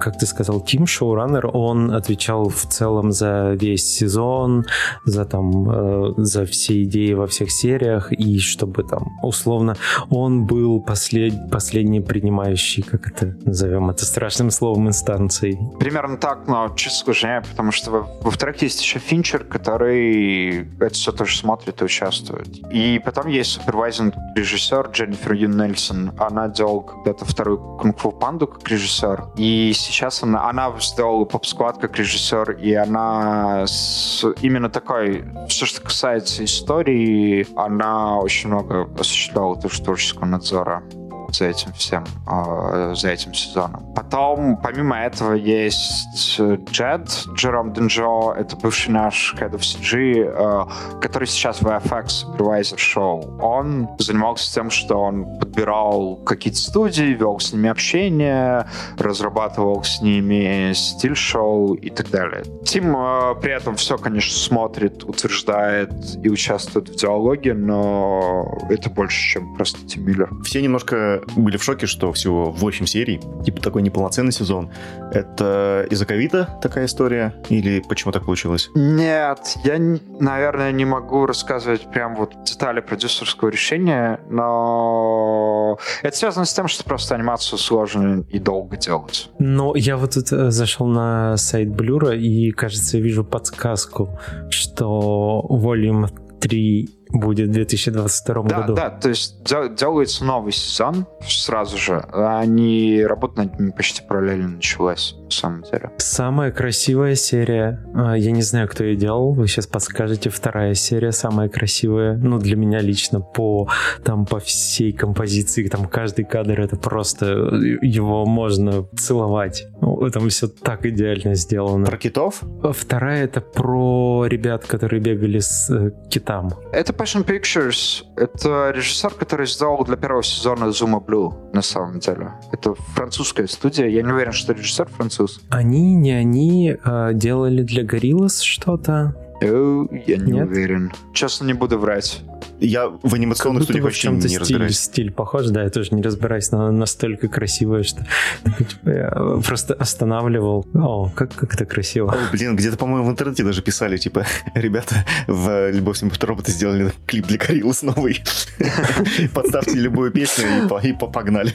как ты сказал, Тим Шоураннер, он отвечал в целом за весь сезон, за там, э, за все идеи во всех сериях, и чтобы там, условно, он был послед, последний принимающий, как это назовем, это страшным словом, инстанцией. Примерно так, но чуть сложнее, потому что во- во-вторых есть еще Финчер, который это все тоже смотрит и участвует. И потом есть супервайзинг режиссер Дженнифер Юн Нельсон. Она делала когда-то вторую Кунг-фу панду как режиссер. И сейчас она, она сделала поп-сквад как режиссер, и она с- именно такой, все, что касается истории, она очень много осуществляла тоже творческого надзора за этим всем, э, за этим сезоном. Потом, помимо этого, есть э, Джед, Джером Денджо, это бывший наш head of CG, э, который сейчас в VFX supervisor шоу. Он занимался тем, что он подбирал какие-то студии, вел с ними общение, разрабатывал с ними стиль шоу и так далее. Тим э, при этом все, конечно, смотрит, утверждает и участвует в диалоге, но это больше, чем просто Тим Миллер. Все немножко были в шоке, что всего 8 серий, типа такой неполноценный сезон. Это из-за ковида такая история? Или почему так получилось? Нет, я, наверное, не могу рассказывать прям вот детали продюсерского решения, но это связано с тем, что просто анимацию сложно и долго делать. Но я вот тут э, зашел на сайт Блюра и, кажется, я вижу подсказку, что Volume 3 будет в 2022 Да, году. да, то есть дел- делается новый сезон сразу же. Они работа над ним почти параллельно началась, на самом деле. Самая красивая серия, а, я не знаю, кто ее делал, вы сейчас подскажете, вторая серия самая красивая, ну, для меня лично, по, там, по всей композиции, там, каждый кадр, это просто, э, его можно целовать. Ну, там все так идеально сделано. Про китов? Вторая это про ребят, которые бегали с э, китам. Это Passion Pictures. Это режиссер, который сделал для первого сезона Zuma Blue, на самом деле. Это французская студия. Я не уверен, что режиссер француз. Они, не они, а, делали для Гориллас что-то. Э, Я не Нет? уверен. Честно, не буду врать. Я в анимационных студиях в вообще не стиль, разбираюсь. стиль похож, да, я тоже не разбираюсь, но она настолько красивая, что типа, я просто останавливал. О, как, как это красиво. О, блин, где-то, по-моему, в интернете даже писали, типа, ребята в «Любовь смерть робота» сделали клип для Гориллас новый. Подставьте любую песню и, по- и по- погнали.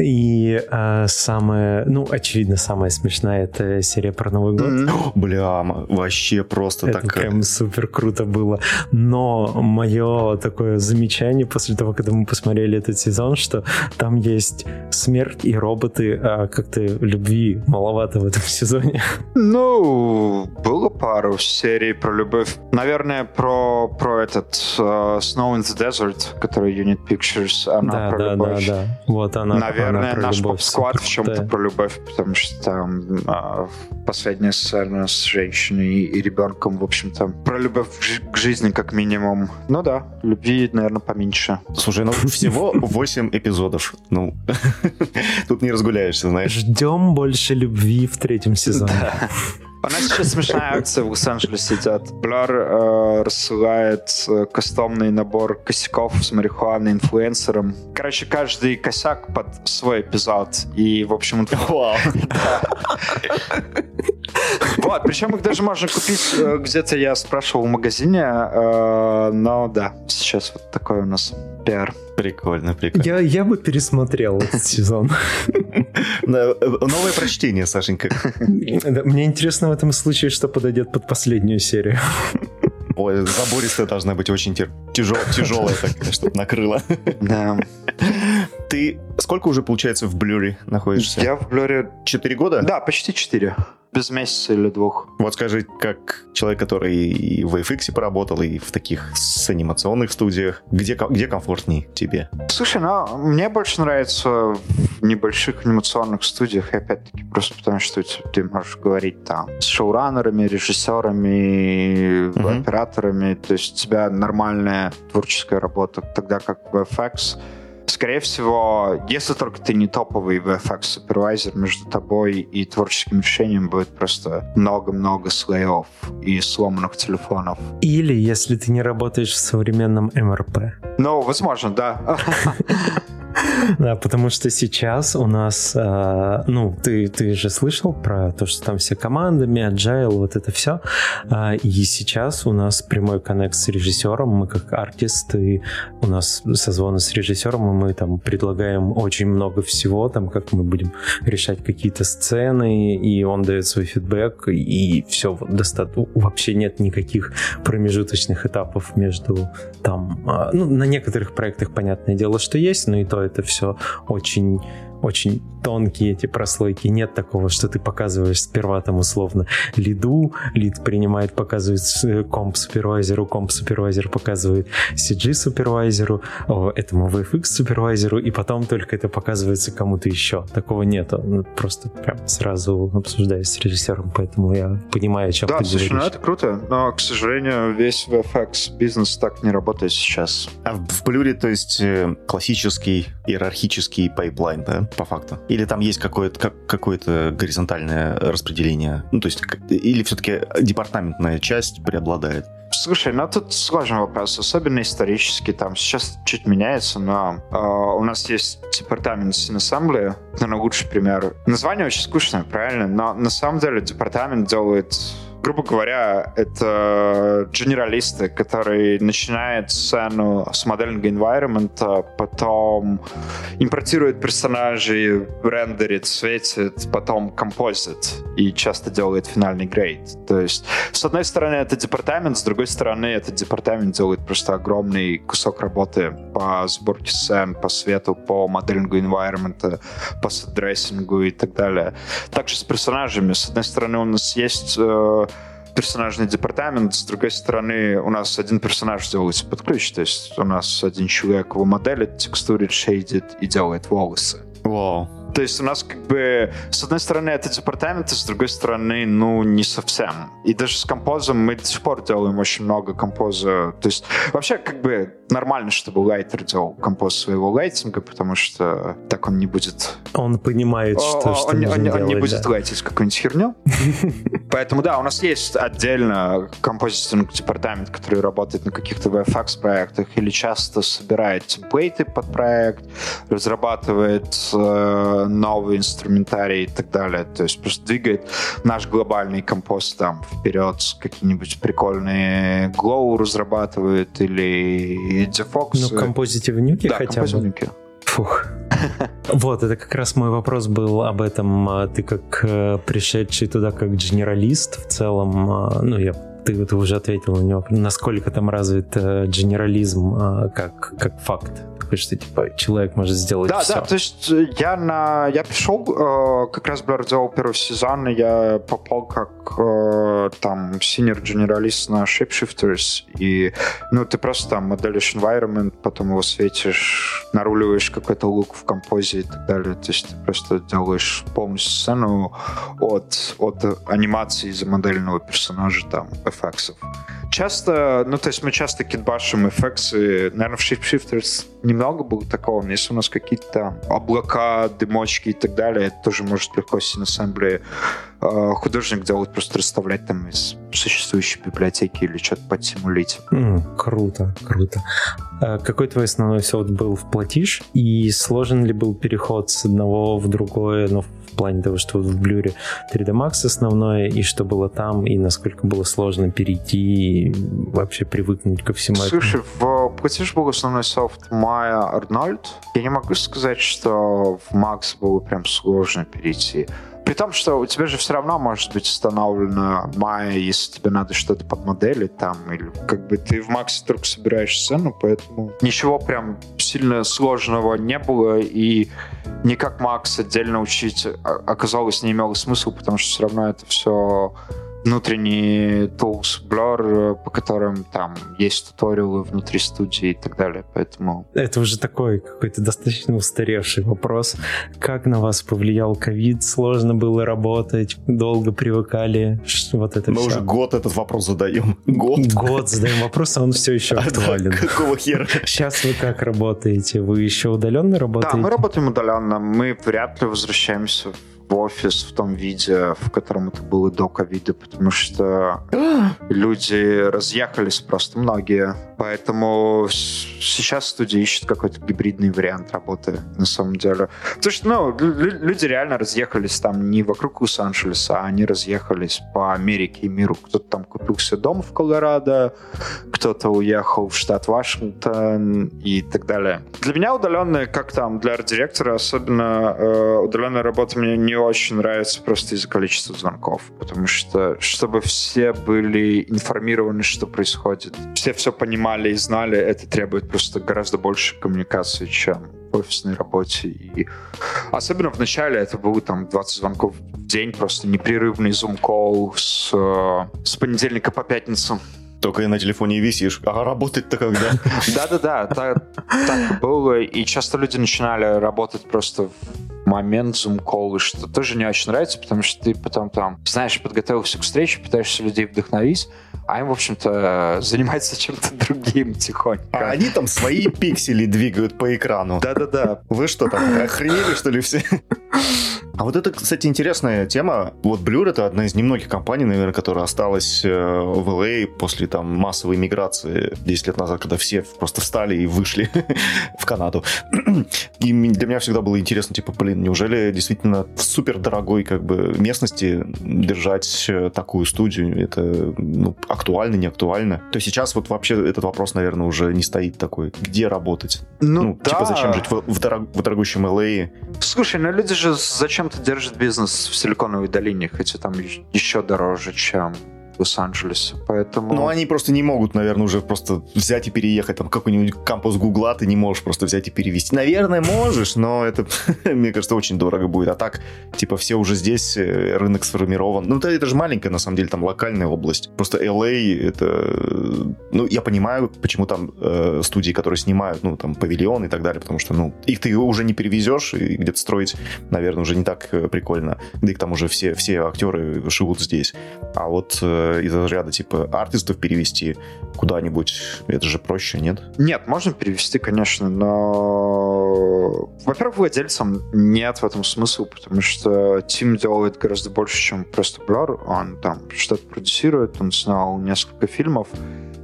И а, самая, ну, очевидно, самая смешная это серия про Новый год. М. Бля, вообще просто Это так... прям супер круто было. Но мое такое замечание после того, когда мы посмотрели этот сезон, что там есть смерть и роботы, а как-то любви маловато в этом сезоне. Ну, было пару серий про любовь. Наверное, про, про этот э, Snow in the Desert, который Unit Pictures, она да, про да, да, любовь. да. Вот она. Наверное, про наш поп-склад в чем-то про любовь, потому что там а, последняя сцена с женщиной и ребенком, в общем-то, про любовь к жизни как минимум. Ну да, любви, наверное, поменьше. Слушай, ну всего 8 эпизодов. Ну, тут не разгуляешься, знаешь. Ждем больше любви в третьем сезоне. У нас сейчас смешная акция в Лос-Анджелесе идет. Blur э, рассылает э, кастомный набор косяков с марихуаной инфлюенсером. Короче, каждый косяк под свой эпизод. И, в общем, Вау. Вот, причем их даже можно купить э, где-то, я спрашивал в магазине, э, но да, сейчас вот такой у нас пиар. Прикольно, прикольно. Я, я бы пересмотрел этот сезон. Э, Новое прочтение, Сашенька. Мне интересно в этом случае, что подойдет под последнюю серию. Ой, забористая должна быть очень тяжелая, тяжелая такая, чтобы накрыла. Да. Ты сколько уже, получается, в Блюре находишься? Я в Блюре... Четыре года? Да, почти четыре. Без месяца или двух. Вот скажи, как человек, который и в FX поработал, и в таких с анимационных студиях, где, где комфортней тебе? Слушай, ну, мне больше нравится в небольших анимационных студиях, и опять-таки просто потому, что ты- можешь говорить там с шоураннерами, режиссерами, Мгм. операторами, то есть у тебя нормальная творческая работа, тогда как в FX скорее всего, если только ты не топовый VFX супервайзер, между тобой и творческим решением будет просто много-много слоев и сломанных телефонов. Или если ты не работаешь в современном МРП. Ну, возможно, да. Да, потому что сейчас у нас, э, ну, ты, ты же слышал про то, что там все командами, agile, вот это все. Э, и сейчас у нас прямой коннект с режиссером, мы как артисты, у нас созвоны с режиссером, и мы там предлагаем очень много всего, там, как мы будем решать какие-то сцены, и он дает свой фидбэк, и все, достаточно, вообще нет никаких промежуточных этапов между там, э, ну, на некоторых проектах, понятное дело, что есть, но и то это все очень очень тонкие эти прослойки. Нет такого, что ты показываешь сперва там условно лиду, лид принимает, показывает э, комп супервайзеру, комп супервайзер показывает CG супервайзеру, этому VFX супервайзеру, и потом только это показывается кому-то еще. Такого нет. Ну, просто прям сразу обсуждаю с режиссером, поэтому я понимаю, о чем да, ты слушай, говоришь. ну это круто, но, к сожалению, весь VFX бизнес так не работает сейчас. А в, в Blur, то есть э, классический иерархический пайплайн, да? По факту? Или там есть какое-то как, какое-то горизонтальное распределение? Ну, то есть, или все-таки департаментная часть преобладает? Слушай, ну тут сложный вопрос, особенно исторически. Там сейчас чуть меняется, но э, у нас есть департамент Scene Assembly, наверное, лучший пример. Название очень скучное, правильно? Но на самом деле департамент делает грубо говоря, это генералисты, которые начинают сцену с моделинга environment, потом импортируют персонажей, рендерит, светит, потом композит и часто делает финальный grade. То есть, с одной стороны, это департамент, с другой стороны, этот департамент делает просто огромный кусок работы по сборке сцен, по свету, по моделингу environment, по set dressing у и так далее. Также с персонажами. С одной стороны, у нас есть э, персонажный департамент, с другой стороны, у нас один персонаж делается под ключ, то есть у нас один человек его моделит, текстурит, шейдит и делает волосы. Вау. Wow. То есть у нас как бы с одной стороны это департамент, а с другой стороны, ну, не совсем. И даже с композом мы до сих пор делаем очень много композа. То есть вообще как бы нормально, чтобы лайтер делал композ своего лайтинга, потому что так он не будет... Он понимает, что, о, что он, он, делать, он не будет да. лайтить какую-нибудь херню. Поэтому да, у нас есть отдельно композиционный департамент, который работает на каких-то VFX проектах или часто собирает темплейты под проект, разрабатывает э, новый инструментарий и так далее. То есть просто двигает наш глобальный компост там вперед, какие-нибудь прикольные Glow разрабатывает или Defox. Ну, композите в нюке да, хотя бы. нюке. Фух. Вот, это как раз мой вопрос был об этом. А Ты как э, пришедший туда как генералист в целом, а, ну, я ты, ты уже ответил на него, насколько там развит э, генерализм э, как, как факт. Такой, что типа человек может сделать да, все. Да, то есть э, я, на, я пришел, э, как раз Блэр делал первый сезон, и я попал как э, там senior генералист на Shapeshifters, и ну ты просто там моделишь environment, потом его светишь, наруливаешь какой-то лук в композе и так далее, то есть ты просто делаешь полностью сцену от, от анимации замодельного персонажа там FX. Часто, ну, то есть мы часто кидбашим FX, наверное, в Shapeshifters немного было такого, но если у нас какие-то облака, дымочки и так далее, это тоже может легко синасэмбли э, художник делать, просто расставлять там из существующей библиотеки или что-то подсимулить. Mm, круто, круто. А какой твой основной софт был в платиш? И сложен ли был переход с одного в другое, ну, в плане того, что в Блюре 3D Max основное, и что было там, и насколько было сложно перейти и вообще привыкнуть ко всему Слушай, этому? в платеж был основной софт Maya Arnold. Я не могу сказать, что в Max было прям сложно перейти. При том, что у тебя же все равно может быть установлена Maya, если тебе надо что-то подмоделить там, или как бы ты в Max только собираешь сцену, поэтому ничего прям сильно сложного не было, и никак Max отдельно учить оказалось не имело смысла, потому что все равно это все внутренний tools Blur, по которым там есть туториалы внутри студии и так далее, поэтому... Это уже такой какой-то достаточно устаревший вопрос. Как на вас повлиял ковид? Сложно было работать? Долго привыкали? Вот это Мы все. уже год этот вопрос задаем. Год? Год задаем вопрос, а он все еще актуален. Какого хера? Сейчас вы как работаете? Вы еще удаленно работаете? Да, мы работаем удаленно. Мы вряд ли возвращаемся в офис в том виде, в котором это было до ковида, потому что люди разъехались просто многие. Поэтому сейчас студия ищет какой-то гибридный вариант работы на самом деле. Потому что, ну, лю- люди реально разъехались там не вокруг Лос-Анджелеса, а они разъехались по Америке и миру. Кто-то там купил себе дом в Колорадо, кто-то уехал в штат Вашингтон и так далее. Для меня удаленная, как там, для арт-директора, особенно э, удаленная работа мне не очень нравится просто из-за количества звонков, потому что чтобы все были информированы, что происходит, все все понимали и знали, это требует просто гораздо больше коммуникации, чем в офисной работе. И особенно в начале это было там 20 звонков в день, просто непрерывный зум-колл с, э, с понедельника по пятницу. Только на телефоне висишь. А работать-то когда? Да-да-да, так, было. И часто люди начинали работать просто момент зум-коллы, что тоже не очень нравится, потому что ты потом там, знаешь, подготовился к встрече, пытаешься людей вдохновить, а им, в общем-то, заниматься чем-то другим тихонько. А они там свои пиксели двигают по экрану. Да-да-да. Вы что там, охренели, что ли, все? А вот это, кстати, интересная тема. Вот Blur это одна из немногих компаний, наверное, которая осталась э, в LA после там массовой миграции 10 лет назад, когда все просто встали и вышли в Канаду. И для меня всегда было интересно, типа, блин, неужели действительно в супер дорогой как бы местности держать э, такую студию? Это ну, актуально, не актуально? То есть сейчас вот вообще этот вопрос, наверное, уже не стоит такой. Где работать? Ну, типа, да. зачем жить в, в дорог- в дорогущем LA? Слушай, ну люди же зачем-то держат бизнес в Силиконовой долине, хотя там еще дороже, чем в Лос-Анджелесе. Поэтому... Ну, они просто не могут, наверное, уже просто взять и переехать. Там какой-нибудь кампус Гугла ты не можешь просто взять и перевести. Наверное, можешь, но это, мне кажется, очень дорого будет. А так, типа, все уже здесь, э, рынок сформирован. Ну, это, это же маленькая, на самом деле, там локальная область. Просто LA, это... э, Ну, я понимаю, почему там э, студии, которые снимают, ну, там, павильон и так далее, потому что, ну, их ты уже не перевезешь, и где-то строить, наверное, уже не так э, прикольно. Да и к тому же все, все актеры живут здесь. А вот э, из разряда, типа, артистов перевести куда-нибудь, это же проще, нет? Нет, можно перевести, конечно, но... Во-первых, владельцам нет в этом смысла, потому что Тим делает гораздо больше, чем просто Blur. Он там что-то продюсирует, он снял несколько фильмов,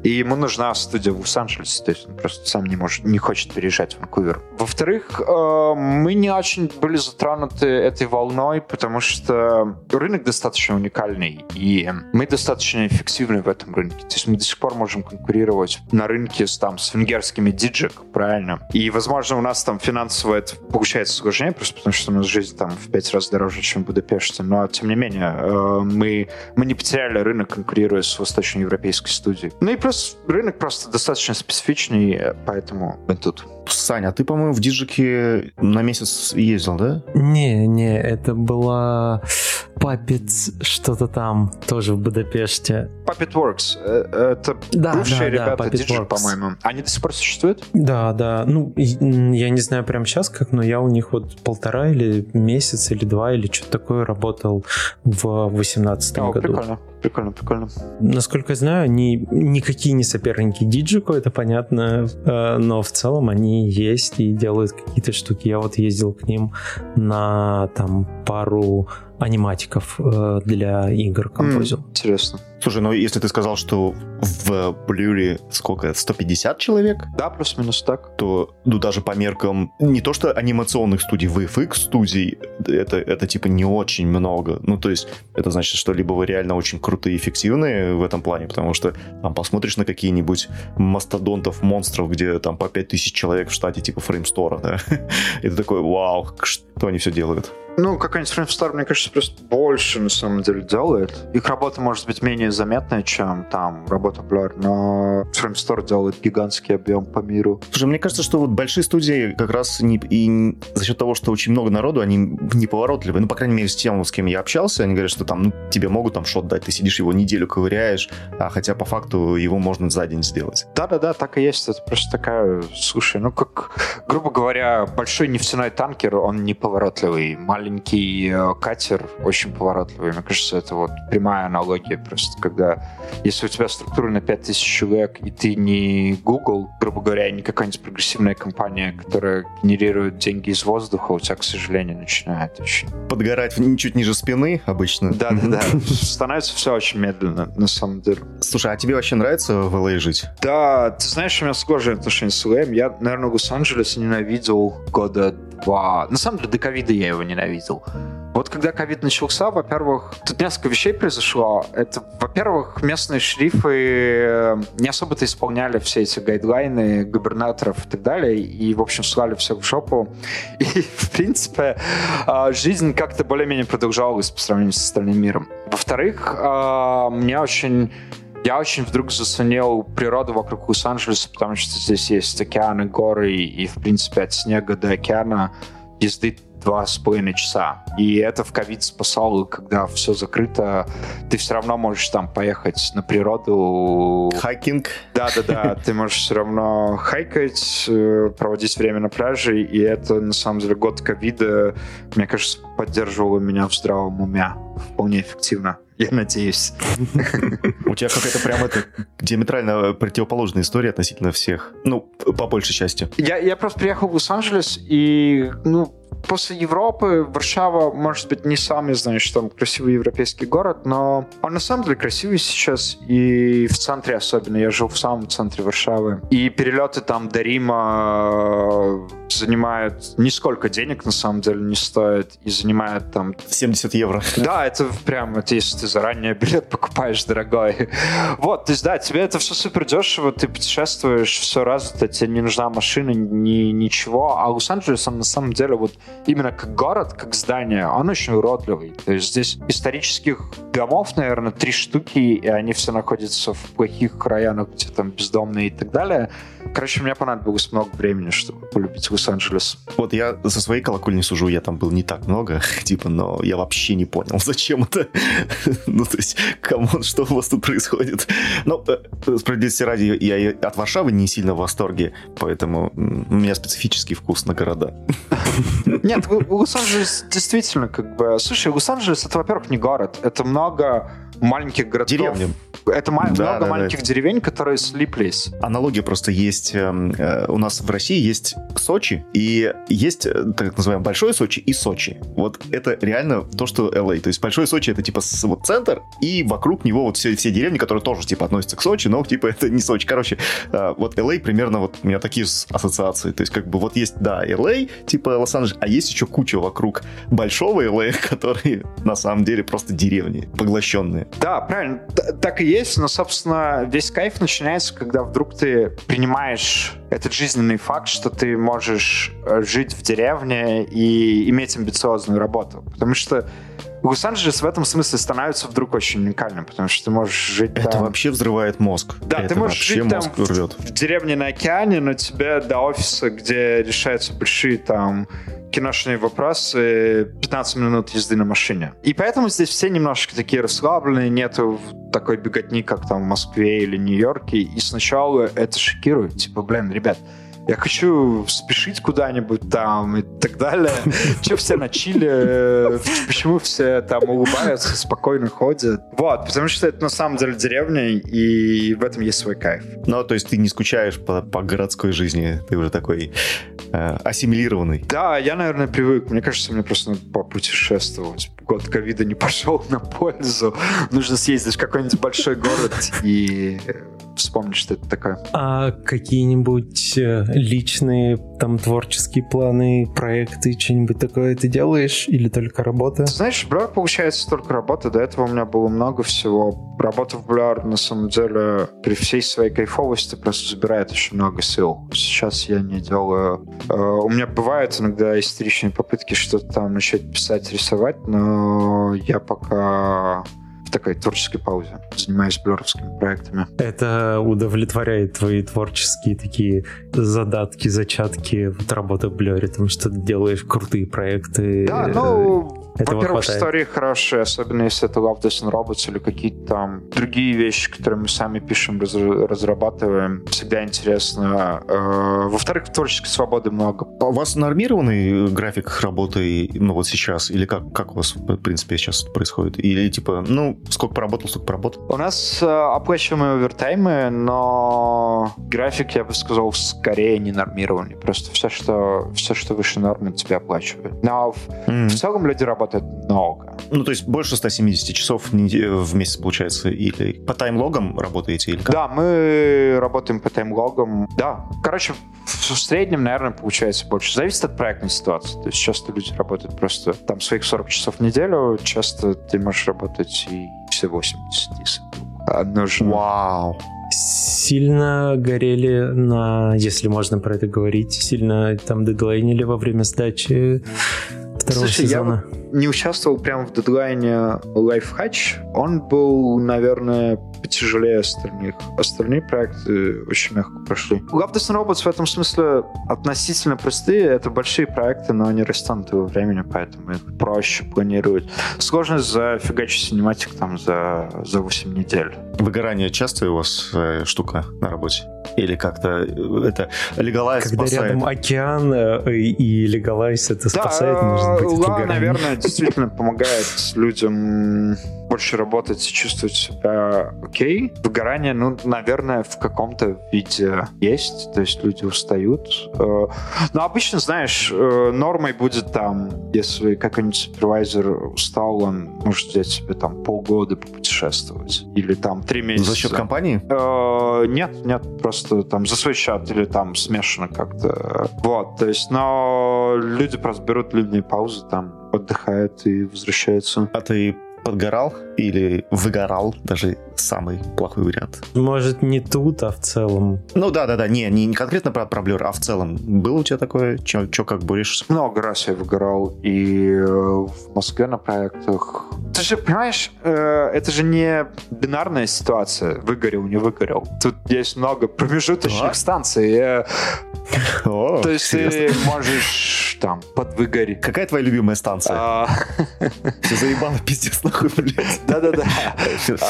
и ему нужна студия в Лос-Анджелесе, то есть он просто сам не может, не хочет переезжать в Ванкувер. Во-вторых, э, мы не очень были затронуты этой волной, потому что рынок достаточно уникальный, и мы достаточно эффективны в этом рынке. То есть мы до сих пор можем конкурировать на рынке с, там, с венгерскими диджик, правильно? И, возможно, у нас там финансово это получается сложнее, просто потому что у нас жизнь там в пять раз дороже, чем в Будапеште. Но, тем не менее, э, мы, мы не потеряли рынок, конкурируя с восточноевропейской студией. Ну и плюс рынок просто достаточно специфичный, поэтому мы тут. Саня, а ты, по-моему, в Диджике на месяц ездил, да? Не, не, это была Папец что-то там, тоже в Будапеште. Puppet Works. э, Это Да, бывшие да, да, ребята диджик, Works. по-моему. Они до сих пор существуют? Да, да. Ну, я не знаю прямо сейчас как, но я у них вот полтора или месяц, или два, или что-то такое работал в восемнадцатом О, году. прикольно, прикольно, прикольно. Насколько я знаю, они никакие не соперники Диджику, это понятно, э, но в целом они есть и делают какие-то штуки. Я вот ездил к ним на там пару аниматиков э, для игр композил. М, Интересно. Слушай, ну если ты сказал, что в Блюре сколько, 150 человек, Да, плюс-минус так. то ну, даже по меркам не то что анимационных студий, VFX студий, это, это типа не очень много. Ну, то есть это значит, что либо вы реально очень крутые и эффективные в этом плане, потому что там посмотришь на какие-нибудь мастодонтов, монстров, где там по 5000 человек в штате типа фреймстора, да, и ты такой, вау, что они все делают. Ну, какой-нибудь Framestore, мне кажется, просто больше на самом деле делает. Их работа может быть менее заметная, чем там работа Blur, но Framestore делает гигантский объем по миру. Слушай, мне кажется, что вот большие студии как раз не, и за счет того, что очень много народу, они неповоротливые. Ну, по крайней мере, с тем, с кем я общался, они говорят, что там ну, тебе могут там шот дать, ты сидишь его неделю ковыряешь, а хотя по факту его можно за день сделать. Да-да-да, так и есть. Это просто такая, слушай, ну как, грубо говоря, большой нефтяной танкер, он неповоротливый. Маленький э, катер очень поворотливый. Мне кажется, это вот прямая аналогия просто, когда если у тебя структура на 5000 человек, и ты не Google, грубо говоря, не какая-нибудь прогрессивная компания, которая генерирует деньги из воздуха, у тебя, к сожалению, начинает очень... Подгорать чуть ниже спины обычно. Да-да-да. Становится все очень медленно, на самом деле. Слушай, а тебе вообще нравится в LA жить? Да, ты знаешь, у меня схожие отношения с LA. Я, наверное, Лос-Анджелес ненавидел года два. На самом деле, до ковида я его ненавидел. Вот когда ковид начался, во-первых, тут несколько вещей произошло. Это, во-первых, местные шрифы э, не особо-то исполняли все эти гайдлайны губернаторов и так далее, и, в общем, слали все в жопу. И, в принципе, э, жизнь как-то более-менее продолжалась по сравнению с остальным миром. Во-вторых, э, мне очень я очень вдруг заценил природу вокруг Лос-Анджелеса, потому что здесь есть океаны, горы, и, в принципе, от снега до океана езды два с половиной часа. И это в ковид спасало, когда все закрыто, ты все равно можешь там поехать на природу. Хайкинг. Да-да-да, ты можешь все равно хайкать, э, проводить время на пляже, и это, на самом деле, год ковида, мне кажется, поддерживало меня в здравом уме вполне эффективно. Я надеюсь. У тебя какая-то прям это диаметрально противоположная история относительно всех. Ну, по большей части. Я, я просто приехал в Лос-Анджелес, и, ну, после Европы Варшава, может быть, не самый, знаешь, там красивый европейский город, но он на самом деле красивый сейчас, и в центре особенно. Я жил в самом центре Варшавы. И перелеты там до Рима э, занимают нисколько денег, на самом деле, не стоят, и занимают там... 70 евро. Да, это прям, это если ты заранее билет покупаешь дорогой. Вот, то есть, да, тебе это все супер дешево, ты путешествуешь, все развито, тебе не нужна машина, ни, ничего. А Лос-Анджелес, он на самом деле вот именно как город, как здание, он очень уродливый. То есть здесь исторических домов, наверное, три штуки, и они все находятся в плохих районах, где там бездомные и так далее. Короче, мне понадобилось много времени, чтобы полюбить Лос-Анджелес. Вот я за своей колокольни сужу, я там был не так много, типа, но я вообще не понял, зачем это. ну, то есть, come on, что у вас тут происходит? Ну, э, справедливости ради, я от Варшавы не сильно в восторге, поэтому у меня специфический вкус на города. Нет, Лос-Анджелес действительно как бы... Слушай, Лос-Анджелес это, во-первых, не город. Это много маленьких городов. Деревни. Это да, много да, маленьких да. деревень, которые слиплись. Аналогия просто есть. Эм, э, у нас в России есть Сочи, и есть э, так называемый Большой Сочи и Сочи. Вот это реально то, что LA. То есть Большой Сочи это типа вот центр, и вокруг него вот все, все деревни, которые тоже типа относятся к Сочи, но типа это не Сочи. Короче, э, вот LA примерно вот у меня такие ассоциации. То есть как бы вот есть, да, LA, типа Лос-Анджелес, а есть еще куча вокруг большого LA, которые на самом деле просто деревни, поглощенные. Да, правильно, так и есть, но, собственно, весь кайф начинается, когда вдруг ты принимаешь этот жизненный факт, что ты можешь э, жить в деревне и иметь амбициозную работу. Потому что Лос-Анджелес в этом смысле становится вдруг очень уникальным, потому что ты можешь жить Это там... вообще взрывает мозг. Да, Это ты можешь жить там рвет. в деревне на океане, но тебе до офиса, где решаются большие там киношные вопросы 15 минут езды на машине. И поэтому здесь все немножко такие расслабленные, нету такой беготни, как там в Москве или Нью-Йорке. И сначала это шокирует. Типа, блин, ребят, я хочу спешить куда-нибудь там и так далее. Че все на Чили? Почему все там улыбаются, спокойно ходят? Вот, потому что это на самом деле деревня, и в этом есть свой кайф. Ну, то есть ты не скучаешь по, по городской жизни, ты уже такой э, ассимилированный. Да, я, наверное, привык. Мне кажется, мне просто надо попутешествовать. Год ковида не пошел на пользу. Нужно съездить в какой-нибудь большой город и вспомнить, что это такое. А какие-нибудь э, личные там творческие планы, проекты, что-нибудь такое ты делаешь или только работа? Знаешь, Blur получается только работа. До этого у меня было много всего. Работа в Blur, на самом деле, при всей своей кайфовости просто забирает очень много сил. Сейчас я не делаю... Э, у меня бывают иногда истеричные попытки что-то там начать писать, рисовать, но я пока такой творческой паузе, занимаюсь блеровскими проектами. Это удовлетворяет твои творческие такие задатки, зачатки вот работы в блере, потому что ты делаешь крутые проекты. Да, ну, во-первых, истории хорошие, особенно если это Love, Death and Robots или какие-то там другие вещи, которые мы сами пишем, разрабатываем. Всегда интересно. Э, во-вторых, творческой свободы много. А у вас нормированный график работы, ну вот сейчас, или как, как у вас, в принципе, сейчас происходит? Или типа, ну, сколько поработал, столько поработал? У нас э, оплачиваемые овертаймы, но график, я бы сказал, скорее не нормированный. Просто все, что, все, что выше нормы, тебя оплачивают. Но в, mm. в целом люди работают много. Ну, то есть больше 170 часов в месяц получается? Или по таймлогам работаете? Или как? Да, мы работаем по таймлогам. Да. Короче, в среднем, наверное, получается больше. Зависит от проектной ситуации. То есть часто люди работают просто там своих 40 часов в неделю. Часто ты можешь работать и 80, если нужно. Вау сильно горели на, если можно про это говорить, сильно там дедлайнили во время сдачи второго Слушай, сезона. Я не участвовал прямо в дедлайне Lifehatch. Он был, наверное, потяжелее остальных. Остальные проекты очень мягко прошли. Love Death Robots в этом смысле относительно простые. Это большие проекты, но они растянуты во времени, поэтому их проще планировать. Сложно зафигачить синематик там за, за 8 недель. Выгорание частая у вас э, штука на работе? Или как-то э, это Легалайз Когда спасает? рядом океан э, и Легалайз это да, спасает, может быть, да, наверное, действительно помогает людям больше работать и чувствовать себя окей. Выгорание, ну, наверное, в каком-то виде есть, то есть люди устают. Э, но обычно, знаешь, э, нормой будет там, если какой-нибудь супервайзер устал, он может взять себе там полгода попутешествовать. Или там три месяца. За счет компании? Э, нет, нет, просто там за свой счет или там смешано как-то. Вот, то есть, но люди просто берут длинные паузы, там отдыхают и возвращаются. А ты подгорал или выгорал, даже самый плохой вариант. Может, не тут, а в целом. Ну да, да, да, не, не конкретно про проблер, а в целом. Было у тебя такое? Че, как борешься? Много раз я выгорал и э, в Москве на проектах. Ты же, понимаешь, э, это же не бинарная ситуация. Выгорел, не выгорел. Тут есть много промежуточных а? станций. О, То есть серьезно? ты можешь там подвыгореть. Какая твоя любимая станция? А. Все заебало, пиздец, нахуй, блядь. Да-да-да.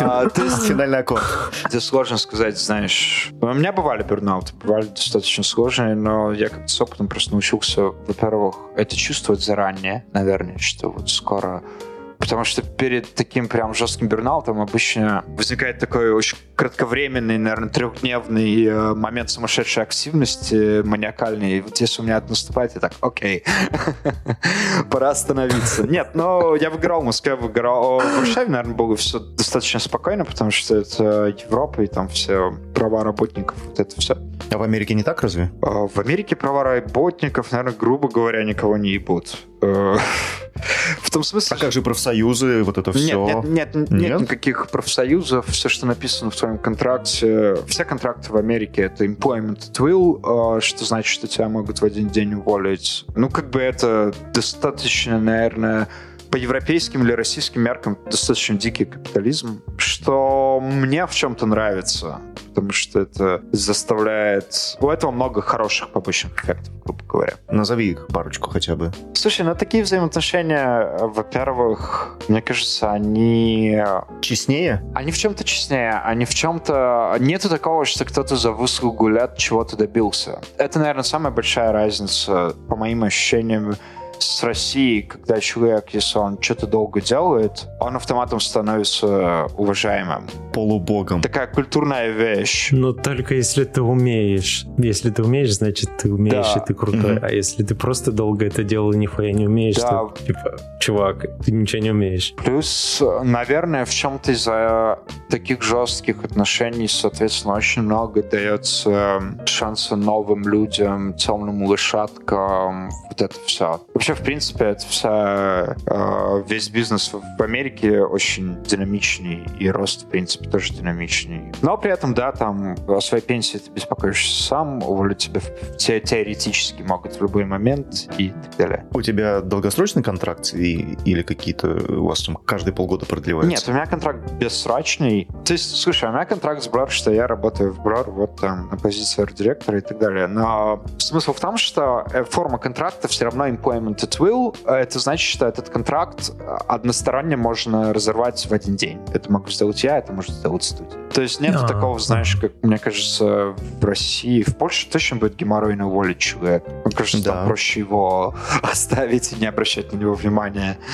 А, финальный аккорд. Это сложно сказать, знаешь. У меня бывали бурнауты, бывали достаточно сложные, но я как-то с опытом просто научился, во-первых, это чувствовать заранее, наверное, что вот скоро Потому что перед таким прям жестким бернаутом обычно возникает такой очень кратковременный, наверное, трехдневный э, момент сумасшедшей активности, маниакальный. И вот если у меня это наступает, я так, окей, пора остановиться. Нет, но я выиграл в Москве, выиграл в Варшаве, наверное, было все достаточно спокойно, потому что это Европа, и там все права работников, вот это все. А в Америке не так разве? А, в Америке права работников, наверное, грубо говоря, никого не ебут. В том смысле... А как же профсоюзы, вот это все? Нет, нет, нет, нет никаких профсоюзов. Все, что написано в твоем контракте, все контракты в Америке это employment at will, э, что значит, что тебя могут в один день уволить. Ну, как бы это достаточно, наверное, по европейским или российским меркам достаточно дикий капитализм, что мне в чем-то нравится, потому что это заставляет... У этого много хороших побочных эффектов, грубо говоря. Назови их парочку хотя бы. Слушай, ну такие взаимоотношения, во-первых, мне кажется, они... Честнее? Они в чем-то честнее, они в чем-то... Нету такого, что кто-то за выслугу лет чего-то добился. Это, наверное, самая большая разница, по моим ощущениям, с Россией, когда человек, если он что-то долго делает, он автоматом становится уважаемым. Полубогом. Такая культурная вещь. Но только если ты умеешь. Если ты умеешь, значит ты умеешь, Да. и ты крутой. Мгм. А если ты просто долго это делал и нихуя не умеешь, Да. то типа, чувак, ты ничего не умеешь. Плюс, наверное, в чем-то из-за таких жестких отношений, соответственно, очень много дается шанса новым людям, темным лошадкам, вот это все. Вообще, в принципе, это вся, э, весь бизнес в Америке очень динамичный, и рост, в принципе, тоже динамичный. Но при этом, да, там о своей пенсии ты беспокоишься сам, уволить тебя те- теоретически могут в любой момент и так далее. У тебя долгосрочный контракт и- или какие-то у вас там каждые полгода продлеваются? Нет, у меня контракт бессрочный. То есть, слушай, у меня контракт с Blur, что я работаю в Blur вот там на позиции арт-директора и так далее. Но смысл в том, что э, форма контракта все равно employment at will. Это значит, что этот контракт э, односторонне можно разорвать в один день. Это могу сделать я, это может сделать студия. То есть нет А, такого, знаешь, как, мне кажется, в России, в Польше точно будет геморройно уволить человека. Мне кажется, Да. там проще его оставить и не обращать на него внимания.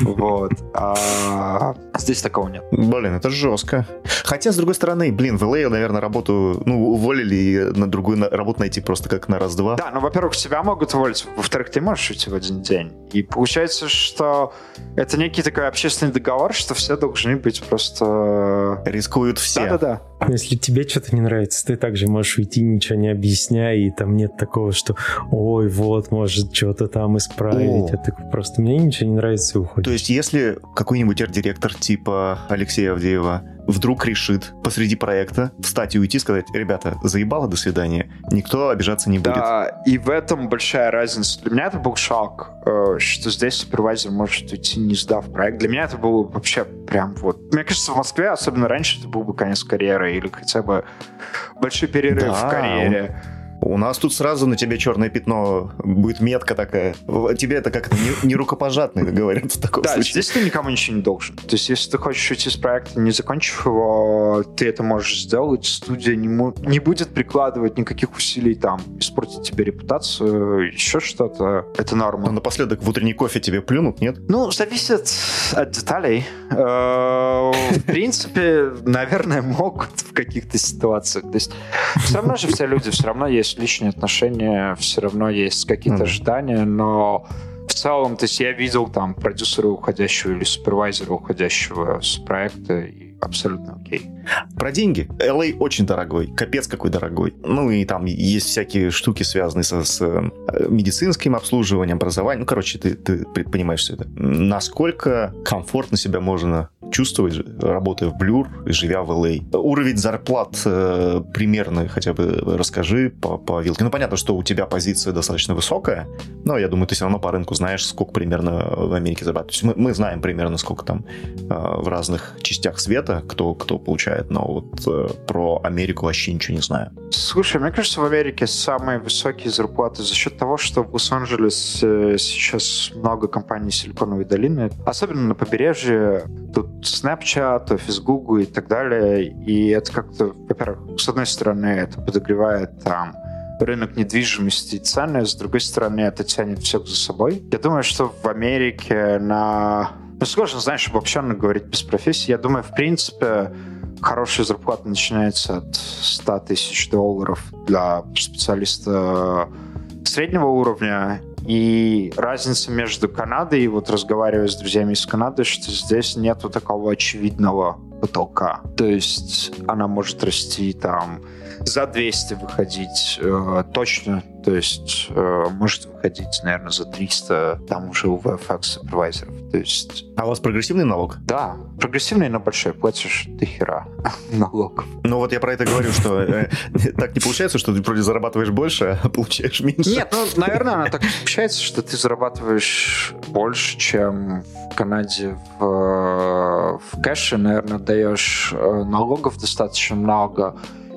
Вот. А здесь такого нет. Блин, это жестко. Хотя, с другой стороны, блин, в LA, наверное, работу, ну, уволили и на другую на- работу найти просто как на раз-два. Да, ну, во-первых, тебя могут уволить, во-вторых, ты можешь уйти в один день. И получается, что это некий такой общественный договор, что все должны быть просто... Рискуют все. Да-да-да. Если тебе что-то не нравится, ты также можешь уйти, ничего не объясняя, и там нет такого, что ой, вот, может, что-то там исправить. О. А ты просто мне ничего не нравится и уходишь. То есть, если какой-нибудь арт-директор типа Алексея Авдеева вдруг решит посреди проекта встать и уйти, сказать, ребята, заебало, до свидания, никто обижаться не будет. Да, и в этом большая разница. Для меня это был шок, э, что здесь супервайзер может уйти, не сдав проект. Для меня это было вообще прям вот... Мне кажется, в Москве, особенно раньше, это был бы конец карьеры или хотя бы большой перерыв Да, в карьере. У нас тут сразу на тебе черное пятно, будет метка такая. Тебе это как-то не, не рукопожатный, говорят в таком Да, случае. здесь ты никому ничего не должен. То есть, если ты хочешь уйти с проекта, не закончив его, ты это можешь сделать. Студия не, будет прикладывать никаких усилий там, испортить тебе репутацию, еще что-то. Это Но норма. напоследок в утренний кофе тебе плюнут, нет? Ну, зависит от деталей. Э, В принципе, наверное, могут в каких-то ситуациях. То есть все равно же все люди, все равно есть личные отношения, все равно есть какие-то Мгм. ожидания, но в целом, то есть я видел там продюсера уходящего или супервайзера уходящего с проекта, и абсолютно окей. Про деньги. LA очень дорогой, капец какой дорогой. Ну и там есть всякие штуки, связанные со, с э, медицинским обслуживанием, образованием. Ну, короче, ты, ты понимаешь все это. Насколько комфортно себя можно чувствовать, работая в Blur и живя в LA? Уровень зарплат э, примерно хотя бы расскажи по, по вилке. Ну, понятно, что у тебя позиция достаточно высокая, но я думаю, ты все равно по рынку знаешь, сколько примерно в Америке зарабатывают. Мы, мы знаем примерно, сколько там э, в разных частях света, кто, кто получает, но вот э, про Америку вообще ничего не знаю. Слушай, мне кажется, в Америке самые высокие зарплаты за счет того, что в Лос-Анджелесе сейчас много компаний Силиконовой долины, особенно на побережье. Тут Snapchat, офис Google и так далее. И это как-то, во-первых, с одной стороны, это подогревает там рынок недвижимости и цены, с другой стороны, это тянет всех за собой. Я думаю, что в Америке на... Ну, сложно, знаешь, обобщенно говорить без профессии. Я думаю, в принципе, хорошая зарплата начинается от 100 тысяч долларов для специалиста среднего уровня. И разница между Канадой и вот разговаривая с друзьями из Канады, что здесь нету такого очевидного потолка. То есть она может расти там за 200 выходить э, точно, то есть э, может выходить, наверное, за 300 там уже у VFX супервайзеров. То есть, А у вас прогрессивный налог? да, прогрессивный, но большой, платишь до хера налогов. Ну вот я про это говорю, что э, так не получается, что ты вроде зарабатываешь больше, а получаешь меньше. Нет, ну, наверное, она так получается, что ты зарабатываешь больше, чем в Канаде в, э, в кэше, наверное, даешь э, налогов достаточно много.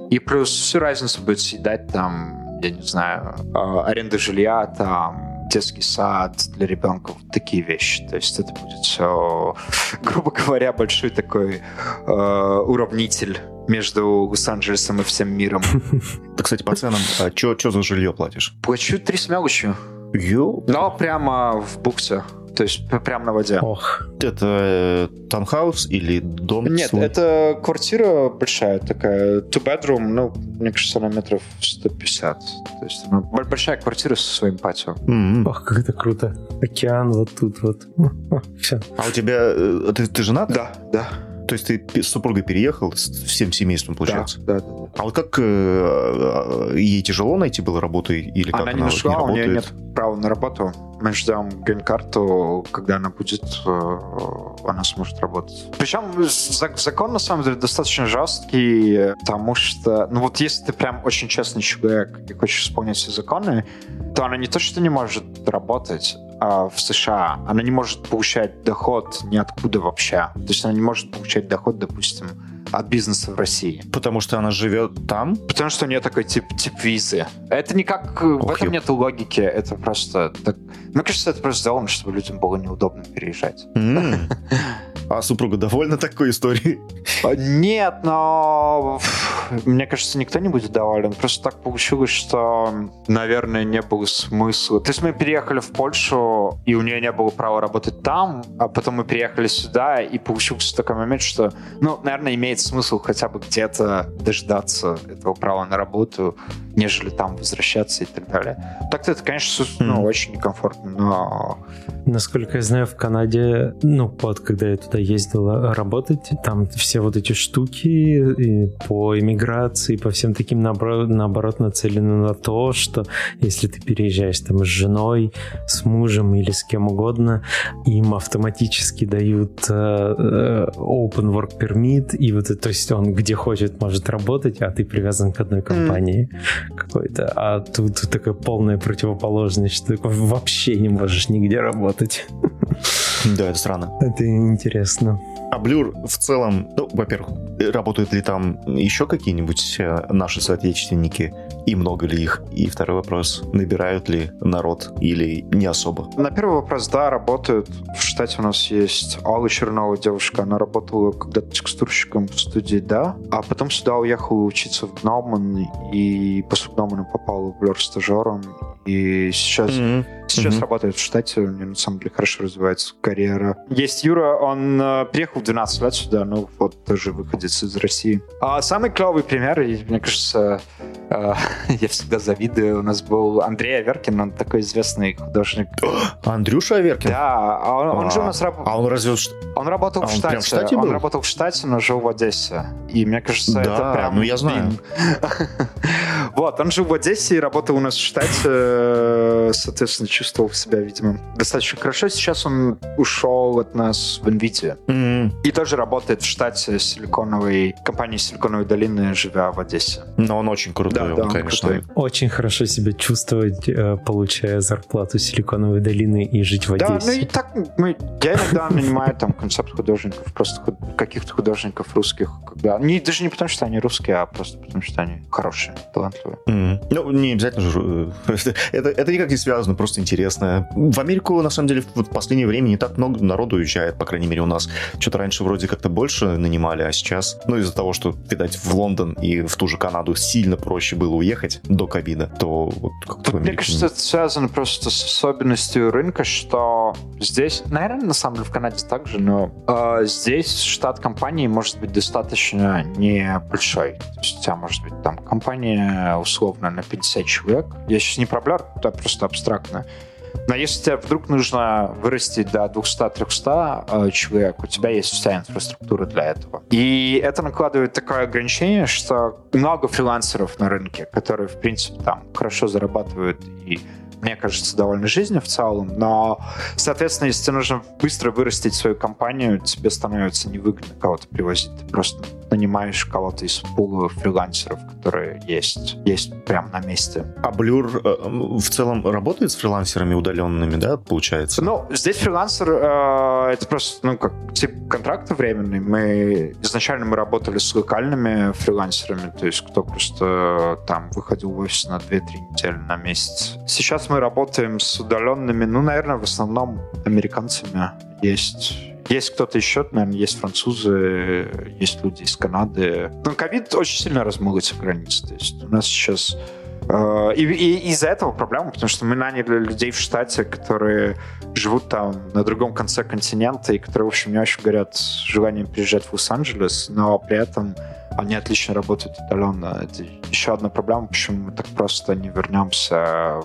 И плюс всю разницу будет съедать там, я не знаю, э, аренда жилья, там, детский сад для ребенка, вот такие вещи. То есть это будет все, грубо говоря, большой такой э, уравнитель между Лос-Анджелесом и всем миром. Ты, кстати, по ценам, а что за жилье платишь? Плачу три с мелочью. Ё? Но прямо в буксе. То есть прямо на воде. Ох, Это э, таунхаус или дом? Нет, свой? это квартира большая такая, two bedroom, ну, мне кажется, она метров 150. То есть она б- большая квартира со своим патио. М-м. ох, как это круто. Океан вот тут вот. Все. А у тебя... э, Ты, ты женат? Да, да. То есть ты с супругой переехал с всем семейством, получается? Да, да, да. А вот как э, э, ей тяжело найти было работу или как Она она, не нашла, у нее нет права на работу. Мы ждем грин-карту, когда она будет, э, она сможет работать. Причем за- закон, на самом деле, достаточно жесткий, потому что, ну вот если ты прям очень честный человек и хочешь исполнять все законы, то она не то, что не может работать, в США она не может получать доход ниоткуда вообще. То есть она не может получать доход, допустим, от бизнеса в России. Потому что она живет там? Потому что у нее такой тип, тип визы. Это никак... В Ох, этом ёп. нет логики. Это просто... Так... Мне кажется, это просто сделано, чтобы людям было неудобно переезжать. М. А супруга довольна такой историей? Нет, но... Мне кажется, никто не будет доволен. Просто так получилось, что, наверное, не было смысла. То есть мы переехали в Польшу, и у нее не было права работать там, а потом мы приехали сюда, и получился такой момент, что, ну, наверное, имеет смысл хотя бы где-то дождаться этого права на работу, нежели там возвращаться и так далее. Так-то это, конечно, ну, Мгм. очень некомфортно, но... Насколько я знаю, в Канаде, ну вот, когда я туда ездила работать, там все вот эти штуки и по иммиграции, по всем таким, наоборот, наоборот, нацелены на то, что если ты переезжаешь там с женой, с мужем или с кем угодно, им автоматически дают э, э, open work permit, и вот это, то есть он где хочет может работать, а ты привязан к одной компании какой-то. А тут такая полная противоположность, что ты вообще не можешь нигде работать. Да, это странно. Это интересно. А Блюр в целом, ну, во-первых, работают ли там еще какие-нибудь э, наши соотечественники, и много ли их? И второй вопрос, набирают ли народ или не особо? На первый вопрос, да, работают. В штате у нас есть Алла Чернова, девушка, она работала когда-то текстурщиком в студии «Да», а потом сюда уехала учиться в Гноман, и после Гномана попала в Блер стажером, и сейчас, М. сейчас Мгм. работает в штате, у нее на самом деле хорошо развивается карьера. Есть Юра, он э, приехал в 12 лет сюда, ну вот тоже выходец из России. А самый клевый пример, и мне кажется, э, я всегда завидую, у нас был Андрей Аверкин, он такой известный художник, Андрюша Аверкин? да, а он, он же у нас раб- А он разве... он работал а в он штате. прям в штате он был? работал в штате, но жил в Одессе. И мне кажется, Да, это прям. ну я знаю. вот, он жил в Одессе и работал у нас в штате, соответственно, чувствовал себя, видимо, достаточно хорошо. Сейчас он ушел от нас в Nvidia. М. И тоже работает в штате силиконовой компании Силиконовой долины, живя в Одессе. Но он очень крутой, Да, он, да, он конечно. крутой. Очень хорошо себя чувствовать, э, получая зарплату Силиконовой долины и жить в Да, ну Одессе. и так мы, я иногда нанимаю там концепт-художников, просто худ- каких-то художников русских, когда не даже не потому, что они русские, а просто потому, что они хорошие, талантливые. М. Ну, не обязательно же. Это, это никак не связано, просто интересно. В Америку, на самом деле, в последнее время не так много народу уезжает, по крайней мере, у нас. Что-то раньше вроде как-то больше нанимали, а сейчас, ну, из-за того, что, видать, в Лондон и в ту же Канаду сильно проще было уехать до ковида, то вот как-то мне кажется, это связано просто с особенностью рынка, что здесь, наверное, на самом деле в Канаде также, но э, здесь штат компании может быть достаточно небольшой. То есть у тебя может быть там компания условно на 50 человек. Я сейчас не про Blur, это просто абстрактно. Но если тебе вдруг нужно вырасти до 200-300 э, человек, у тебя есть вся инфраструктура для этого. И это накладывает такое ограничение, что много фрилансеров на рынке, которые, в принципе, там хорошо зарабатывают и мне кажется, довольно жизнью в целом, но, соответственно, если тебе нужно быстро вырастить свою компанию, тебе становится невыгодно кого-то привозить. Ты просто нанимаешь кого-то из пула фрилансеров, которые есть, есть прямо на месте. А Блюр э, в целом работает с фрилансерами удаленными, да, получается? Ну, здесь фрилансер э, это просто, ну, как тип контракта временный. Мы изначально мы работали с локальными фрилансерами, то есть кто просто там выходил в офис на 2-3 недели на месяц. Сейчас мы работаем с удаленными, ну, наверное, в основном американцами. Есть есть кто-то еще, наверное, есть французы, есть люди из Канады. Но ковид очень сильно размыл эти границы. То есть у нас сейчас Э, и, и из-за этого проблема, потому что мы наняли людей в штате, которые живут там на другом конце континента, и которые, в общем, не очень горят желанием приезжать в Лос-Анджелес, но при этом они отлично работают удаленно. Это еще одна проблема, почему мы так просто не вернемся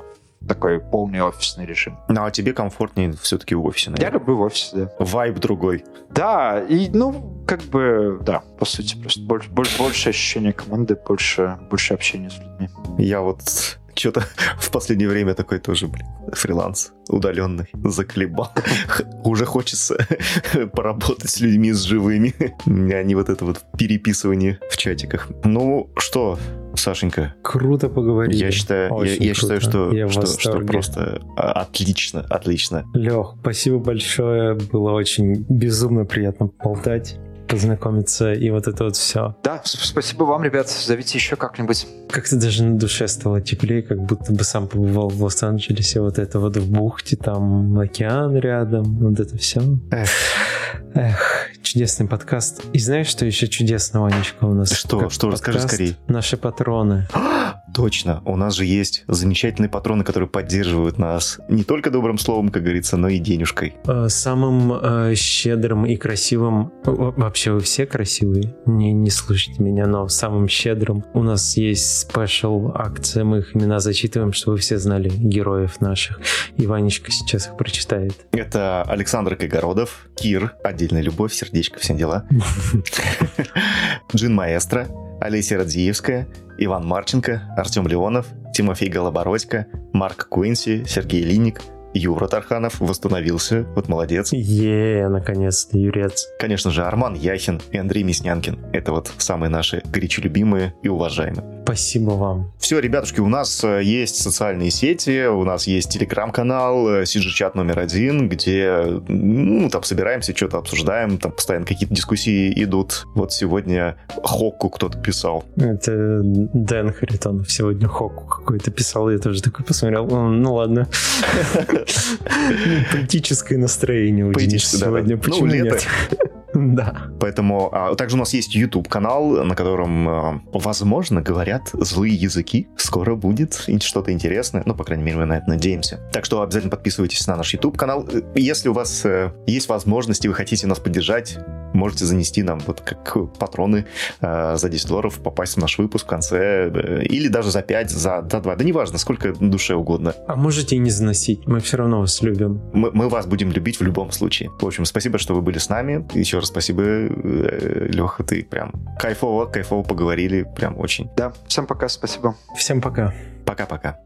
такой полный офисный режим. Ну, а тебе комфортнее все-таки в офисе, наверное? Я люблю в офисе, да. Вайб другой. Да, и, ну, как бы, да, по сути, просто больше, больше, больше ощущения команды, больше, больше общения с людьми. Я вот что-то в последнее время такой тоже, блин, фриланс удаленный, заколебал. Уже хочется поработать с людьми, с живыми, а не вот это вот переписывание в чатиках. Ну что, Сашенька. Круто поговорили. Я считаю, я, я считаю, что, я что, что просто отлично, отлично. Лех, спасибо большое. Было очень безумно приятно болтать познакомиться и вот это вот все. Да, спасибо вам, ребят. Зовите еще как-нибудь. Как-то даже на душе стало теплее, как будто бы сам побывал в Лос-Анджелесе. Вот это вот в бухте, там океан рядом, вот это все. Эх. Эх, чудесный подкаст. И знаешь, что еще чудесного, Анечка, у нас? Что? Что? Расскажи скорее. Наши патроны. Точно, у нас же есть замечательные патроны, которые поддерживают нас не только добрым словом, как говорится, но и денежкой. Э, самым э, щедрым и красивым, вообще вы все красивые, не, не слушайте меня, но самым щедрым у нас есть спешл акция, мы их имена зачитываем, чтобы вы все знали героев наших. И Ванечка сейчас их прочитает. Это Александр Кайгородов, Кир, отдельная любовь, сердечко, все дела. Джин Маэстро, Олеся Радзиевская, Иван Марченко, Артем Леонов, Тимофей Голобородько, Марк Куинси, Сергей Линик, Юра Тарханов восстановился. Вот молодец. Е, наконец-то, Юрец. Конечно же, Арман Яхин и Андрей Мяснянкин. Это вот самые наши горячо любимые и уважаемые. Спасибо вам. Все, ребятушки, у нас э, есть социальные сети, у нас есть телеграм-канал, э, номер один, где, ну, там собираемся, что-то обсуждаем, там постоянно какие-то дискуссии идут. Вот сегодня Хокку кто-то писал. Это Дэн Харитонов сегодня Хокку какой-то писал, я тоже такой посмотрел. Ну, ладно. Политическое настроение у сегодня. Почему ну, нет? Да. Поэтому а, также у нас есть YouTube канал, на котором, а, возможно, говорят злые языки. Скоро будет что-то интересное. Ну, по крайней мере, мы на это надеемся. Так что обязательно подписывайтесь на наш YouTube канал. Если у вас э, есть возможность и вы хотите нас поддержать, можете занести нам вот как патроны э, за 10 долларов, попасть в наш выпуск в конце, э, или даже за 5, за, за 2, да неважно, сколько душе угодно. А можете и не заносить, мы все равно вас любим. Мы, мы вас будем любить в любом случае. В общем, спасибо, что вы были с нами. Еще раз спасибо, э, Леха, ты прям кайфово, кайфово поговорили, прям очень. Да, всем пока, спасибо. Всем пока. Пока-пока.